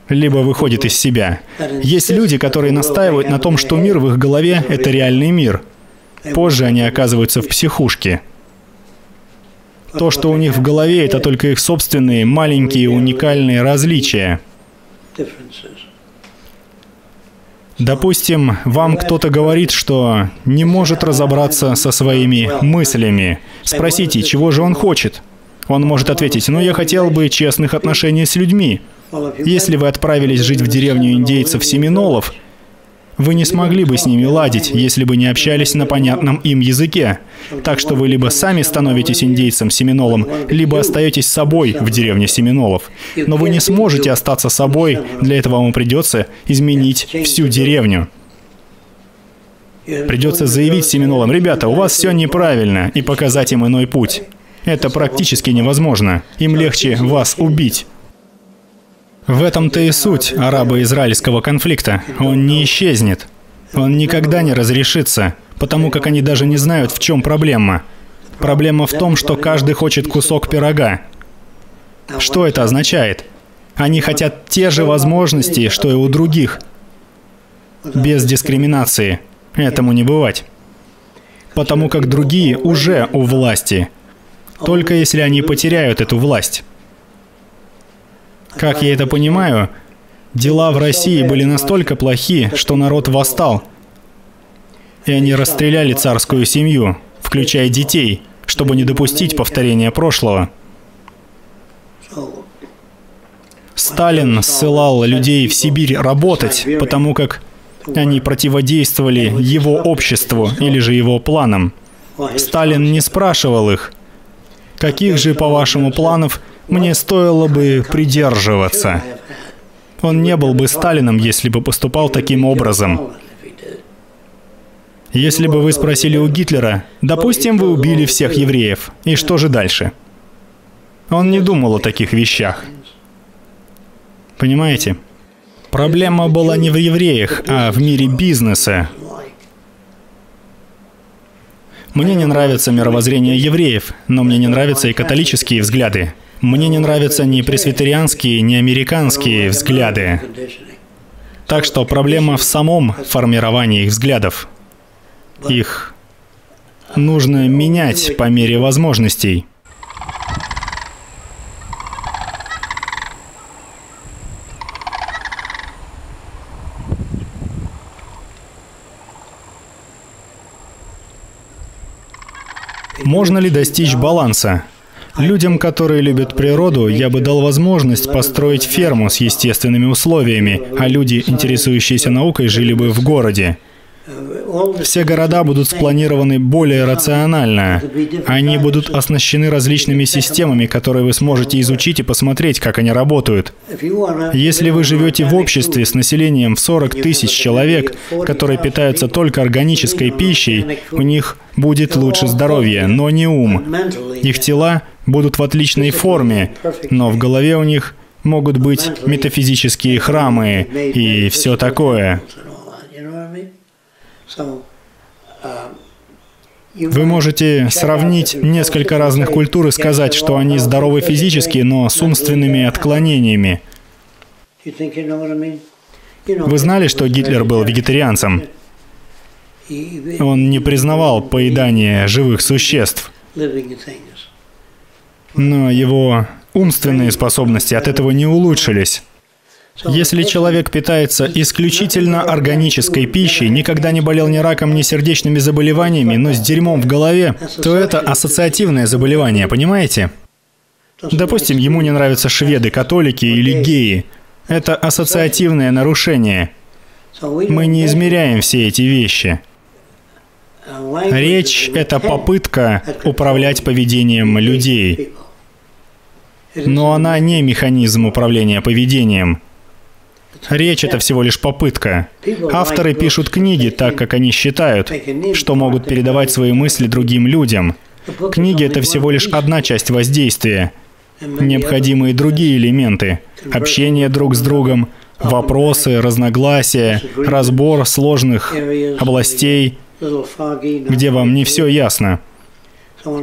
либо выходит из себя. Есть люди, которые настаивают на том, что мир в их голове — это реальный мир. Позже они оказываются в психушке. То, что у них в голове, это только их собственные маленькие уникальные различия. Допустим, вам кто-то говорит, что не может разобраться со своими мыслями. Спросите, чего же он хочет? Он может ответить, ну я хотел бы честных отношений с людьми. Если вы отправились жить в деревню индейцев-семинолов, вы не смогли бы с ними ладить, если бы не общались на понятном им языке. Так что вы либо сами становитесь индейцем-семинолом, либо остаетесь собой в деревне семинолов. Но вы не сможете остаться собой, для этого вам придется изменить всю деревню. Придется заявить семинолам, ребята, у вас все неправильно, и показать им иной путь. Это практически невозможно. Им легче вас убить. В этом-то и суть арабо-израильского конфликта. Он не исчезнет. Он никогда не разрешится, потому как они даже не знают, в чем проблема. Проблема в том, что каждый хочет кусок пирога. Что это означает? Они хотят те же возможности, что и у других. Без дискриминации. Этому не бывать. Потому как другие уже у власти. Только если они потеряют эту власть. Как я это понимаю, дела в России были настолько плохи, что народ восстал. И они расстреляли царскую семью, включая детей, чтобы не допустить повторения прошлого. Сталин ссылал людей в Сибирь работать, потому как они противодействовали его обществу или же его планам. Сталин не спрашивал их, каких же, по-вашему, планов мне стоило бы придерживаться. Он не был бы Сталином, если бы поступал таким образом. Если бы вы спросили у Гитлера, допустим, вы убили всех евреев, и что же дальше? Он не думал о таких вещах. Понимаете? Проблема была не в евреях, а в мире бизнеса. Мне не нравится мировоззрение евреев, но мне не нравятся и католические взгляды. Мне не нравятся ни пресвитерианские, ни американские взгляды. Так что проблема в самом формировании их взглядов. Их нужно менять по мере возможностей. Можно ли достичь баланса? Людям, которые любят природу, я бы дал возможность построить ферму с естественными условиями, а люди, интересующиеся наукой, жили бы в городе. Все города будут спланированы более рационально. Они будут оснащены различными системами, которые вы сможете изучить и посмотреть, как они работают. Если вы живете в обществе с населением в 40 тысяч человек, которые питаются только органической пищей, у них будет лучше здоровье, но не ум. Их тела будут в отличной форме, но в голове у них могут быть метафизические храмы и все такое. Вы можете сравнить несколько разных культур и сказать, что они здоровы физически, но с умственными отклонениями. Вы знали, что Гитлер был вегетарианцем? Он не признавал поедание живых существ. Но его умственные способности от этого не улучшились. Если человек питается исключительно органической пищей, никогда не болел ни раком, ни сердечными заболеваниями, но с дерьмом в голове, то это ассоциативное заболевание, понимаете? Допустим, ему не нравятся шведы, католики или геи. Это ассоциативное нарушение. Мы не измеряем все эти вещи. Речь — это попытка управлять поведением людей. Но она не механизм управления поведением. Речь — это всего лишь попытка. Авторы пишут книги так, как они считают, что могут передавать свои мысли другим людям. Книги — это всего лишь одна часть воздействия. Необходимые другие элементы — общение друг с другом, вопросы, разногласия, разбор сложных областей, где вам не все ясно.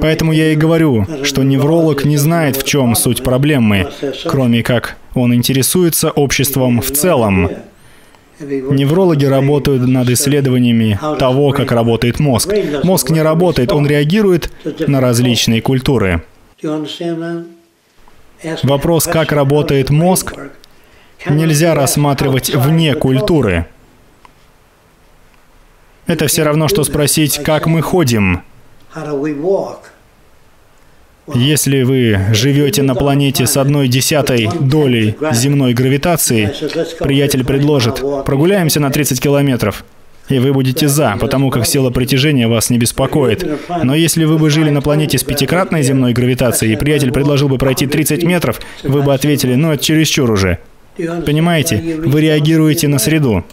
Поэтому я и говорю, что невролог не знает, в чем суть проблемы, кроме как он интересуется обществом в целом. Неврологи работают над исследованиями того, как работает мозг. Мозг не работает, он реагирует на различные культуры. Вопрос, как работает мозг, нельзя рассматривать вне культуры. Это все равно, что спросить, как мы ходим. Если вы живете на планете с одной десятой долей земной гравитации, приятель предложит, прогуляемся на 30 километров. И вы будете за, потому как сила притяжения вас не беспокоит. Но если вы бы жили на планете с пятикратной земной гравитацией, и приятель предложил бы пройти 30 метров, вы бы ответили, ну это чересчур уже. Понимаете, вы реагируете на среду.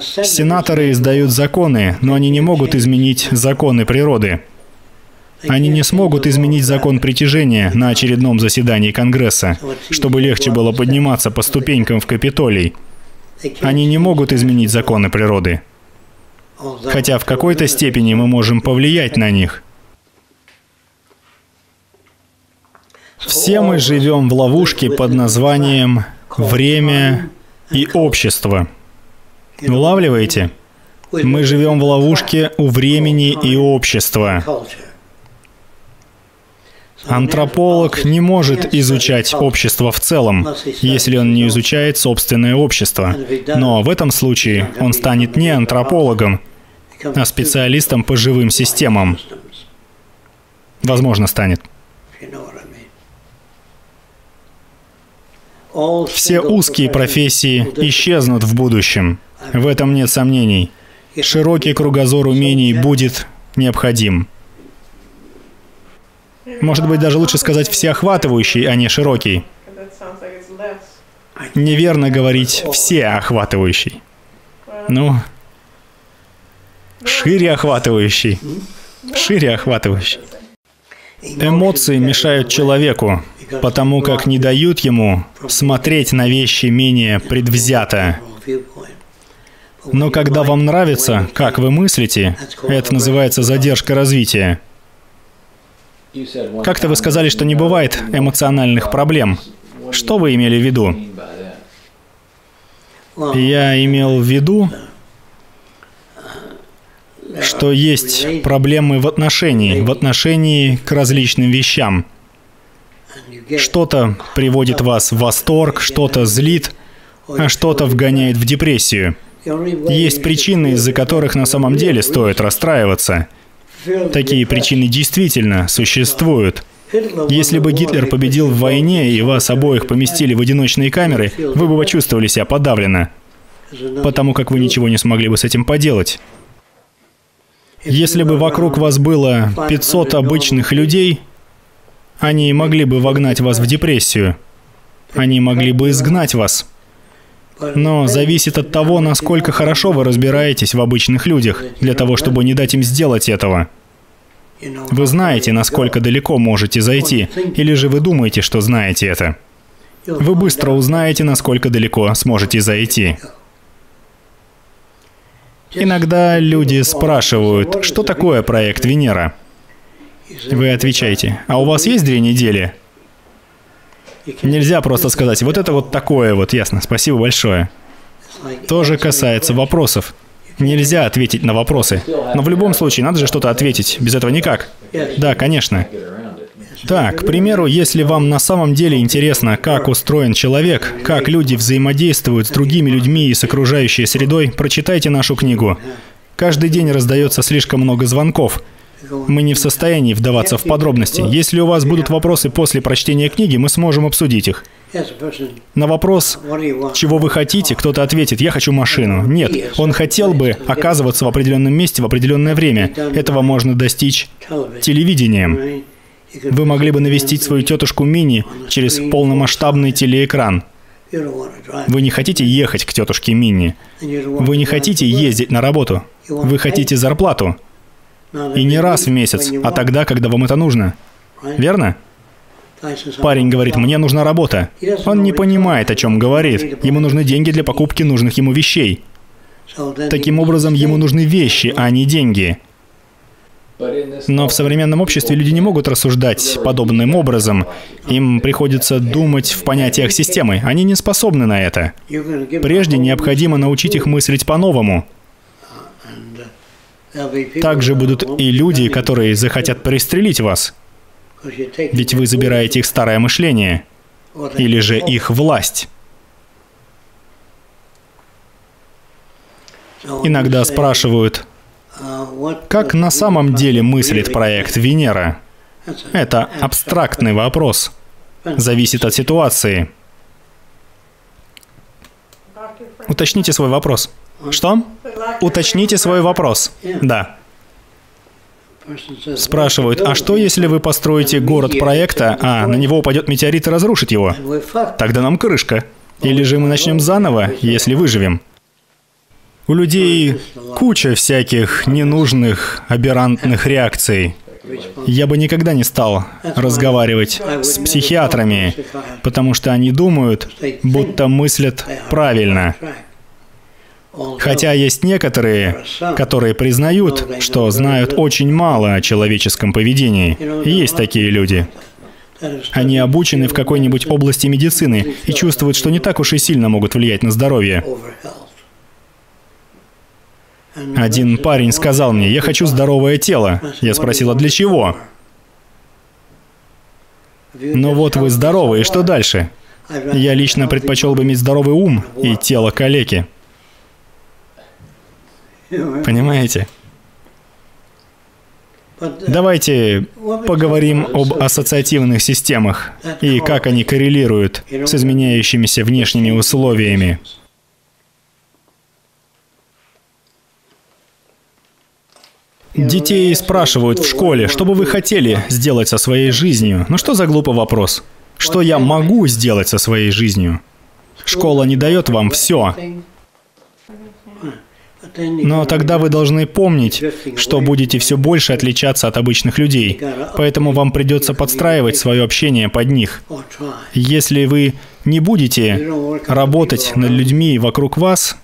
Сенаторы издают законы, но они не могут изменить законы природы. Они не смогут изменить закон притяжения на очередном заседании Конгресса, чтобы легче было подниматься по ступенькам в Капитолий. Они не могут изменить законы природы. Хотя в какой-то степени мы можем повлиять на них. Все мы живем в ловушке под названием «время и общество». Улавливаете? Мы живем в ловушке у времени и общества. Антрополог не может изучать общество в целом, если он не изучает собственное общество. Но в этом случае он станет не антропологом, а специалистом по живым системам. Возможно, станет. Все узкие профессии исчезнут в будущем. В этом нет сомнений. Широкий кругозор умений будет необходим. Может быть, даже лучше сказать всеохватывающий, а не широкий. Неверно говорить всеохватывающий. Ну, шире охватывающий. Шире охватывающий. Эмоции мешают человеку, потому как не дают ему смотреть на вещи менее предвзято. Но когда вам нравится, как вы мыслите, это называется задержка развития. Как-то вы сказали, что не бывает эмоциональных проблем. Что вы имели в виду? Я имел в виду, что есть проблемы в отношении, в отношении к различным вещам. Что-то приводит вас в восторг, что-то злит, а что-то вгоняет в депрессию. Есть причины, из-за которых на самом деле стоит расстраиваться. Такие причины действительно существуют. Если бы Гитлер победил в войне и вас обоих поместили в одиночные камеры, вы бы почувствовали себя подавленно, потому как вы ничего не смогли бы с этим поделать. Если бы вокруг вас было 500 обычных людей, они могли бы вогнать вас в депрессию. Они могли бы изгнать вас. Но зависит от того, насколько хорошо вы разбираетесь в обычных людях, для того, чтобы не дать им сделать этого. Вы знаете, насколько далеко можете зайти, или же вы думаете, что знаете это. Вы быстро узнаете, насколько далеко сможете зайти. Иногда люди спрашивают, что такое проект Венера? Вы отвечаете, а у вас есть две недели? Нельзя просто сказать, вот это вот такое вот, ясно, спасибо большое. Тоже касается вопросов. Нельзя ответить на вопросы. Но в любом случае, надо же что-то ответить. Без этого никак. Да, конечно. Так, к примеру, если вам на самом деле интересно, как устроен человек, как люди взаимодействуют с другими людьми и с окружающей средой, прочитайте нашу книгу. Каждый день раздается слишком много звонков. Мы не в состоянии вдаваться в подробности. Если у вас будут вопросы после прочтения книги, мы сможем обсудить их. На вопрос, чего вы хотите, кто-то ответит, я хочу машину. Нет, он хотел бы оказываться в определенном месте в определенное время. Этого можно достичь телевидением. Вы могли бы навестить свою тетушку Мини через полномасштабный телеэкран. Вы не хотите ехать к тетушке Мини. Вы не хотите ездить на работу. Вы хотите зарплату. И не раз в месяц, а тогда, когда вам это нужно. Верно? Парень говорит, мне нужна работа. Он не понимает, о чем говорит. Ему нужны деньги для покупки нужных ему вещей. Таким образом, ему нужны вещи, а не деньги. Но в современном обществе люди не могут рассуждать подобным образом. Им приходится думать в понятиях системы. Они не способны на это. Прежде необходимо научить их мыслить по-новому. Также будут и люди, которые захотят пристрелить вас. Ведь вы забираете их старое мышление. Или же их власть. Иногда спрашивают, как на самом деле мыслит проект Венера? Это абстрактный вопрос. Зависит от ситуации. Уточните свой вопрос. Что? Уточните свой вопрос. Да. Спрашивают, а что если вы построите город проекта, а на него упадет метеорит и разрушит его? Тогда нам крышка. Или же мы начнем заново, если выживем. У людей куча всяких ненужных, аберрантных реакций. Я бы никогда не стал разговаривать с психиатрами, потому что они думают, будто мыслят правильно. Хотя есть некоторые, которые признают, что знают очень мало о человеческом поведении. Есть такие люди. Они обучены в какой-нибудь области медицины и чувствуют, что не так уж и сильно могут влиять на здоровье. Один парень сказал мне, я хочу здоровое тело. Я спросил, а для чего? Ну вот вы здоровы, и что дальше? Я лично предпочел бы иметь здоровый ум и тело калеки. Понимаете? Давайте поговорим об ассоциативных системах и как они коррелируют с изменяющимися внешними условиями. Детей спрашивают в школе, что бы вы хотели сделать со своей жизнью. Ну что за глупый вопрос? Что я могу сделать со своей жизнью? Школа не дает вам все. Но тогда вы должны помнить, что будете все больше отличаться от обычных людей. Поэтому вам придется подстраивать свое общение под них. Если вы не будете работать над людьми вокруг вас,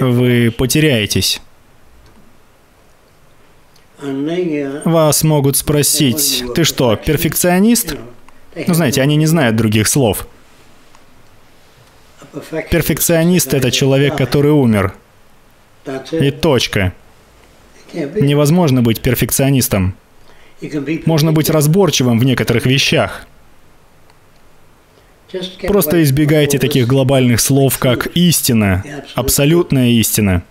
вы потеряетесь. Вас могут спросить, ты что, перфекционист? Ну, знаете, они не знают других слов. Перфекционист — это человек, который умер. И точка. Невозможно быть перфекционистом. Можно быть разборчивым в некоторых вещах. Просто избегайте таких глобальных слов, как истина, абсолютная истина.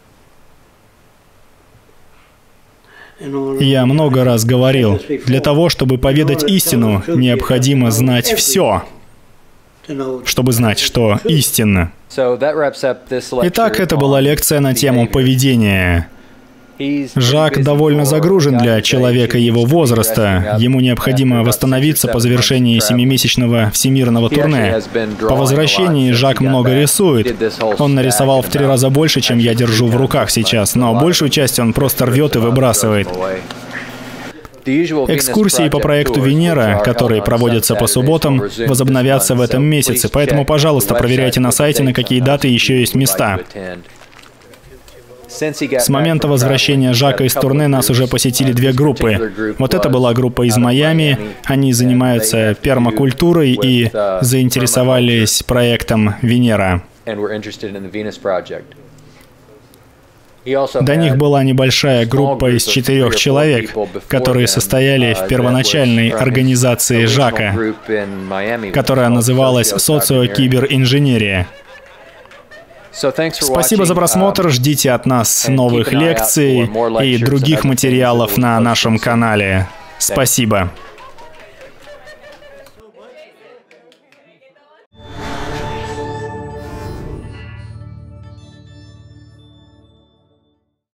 Я много раз говорил, для того, чтобы поведать истину, необходимо знать все, чтобы знать, что истинно. Итак, это была лекция на тему поведения. Жак довольно загружен для человека его возраста. Ему необходимо восстановиться по завершении семимесячного всемирного турне. По возвращении Жак много рисует. Он нарисовал в три раза больше, чем я держу в руках сейчас, но большую часть он просто рвет и выбрасывает. Экскурсии по проекту Венера, которые проводятся по субботам, возобновятся в этом месяце, поэтому, пожалуйста, проверяйте на сайте, на какие даты еще есть места. С момента возвращения Жака из турне нас уже посетили две группы. Вот это была группа из Майами. Они занимаются пермакультурой и заинтересовались проектом Венера. До них была небольшая группа из четырех человек, которые состояли в первоначальной организации Жака, которая называлась «Социокиберинженерия». Спасибо за просмотр, ждите от нас новых лекций и других материалов на нашем канале. Спасибо.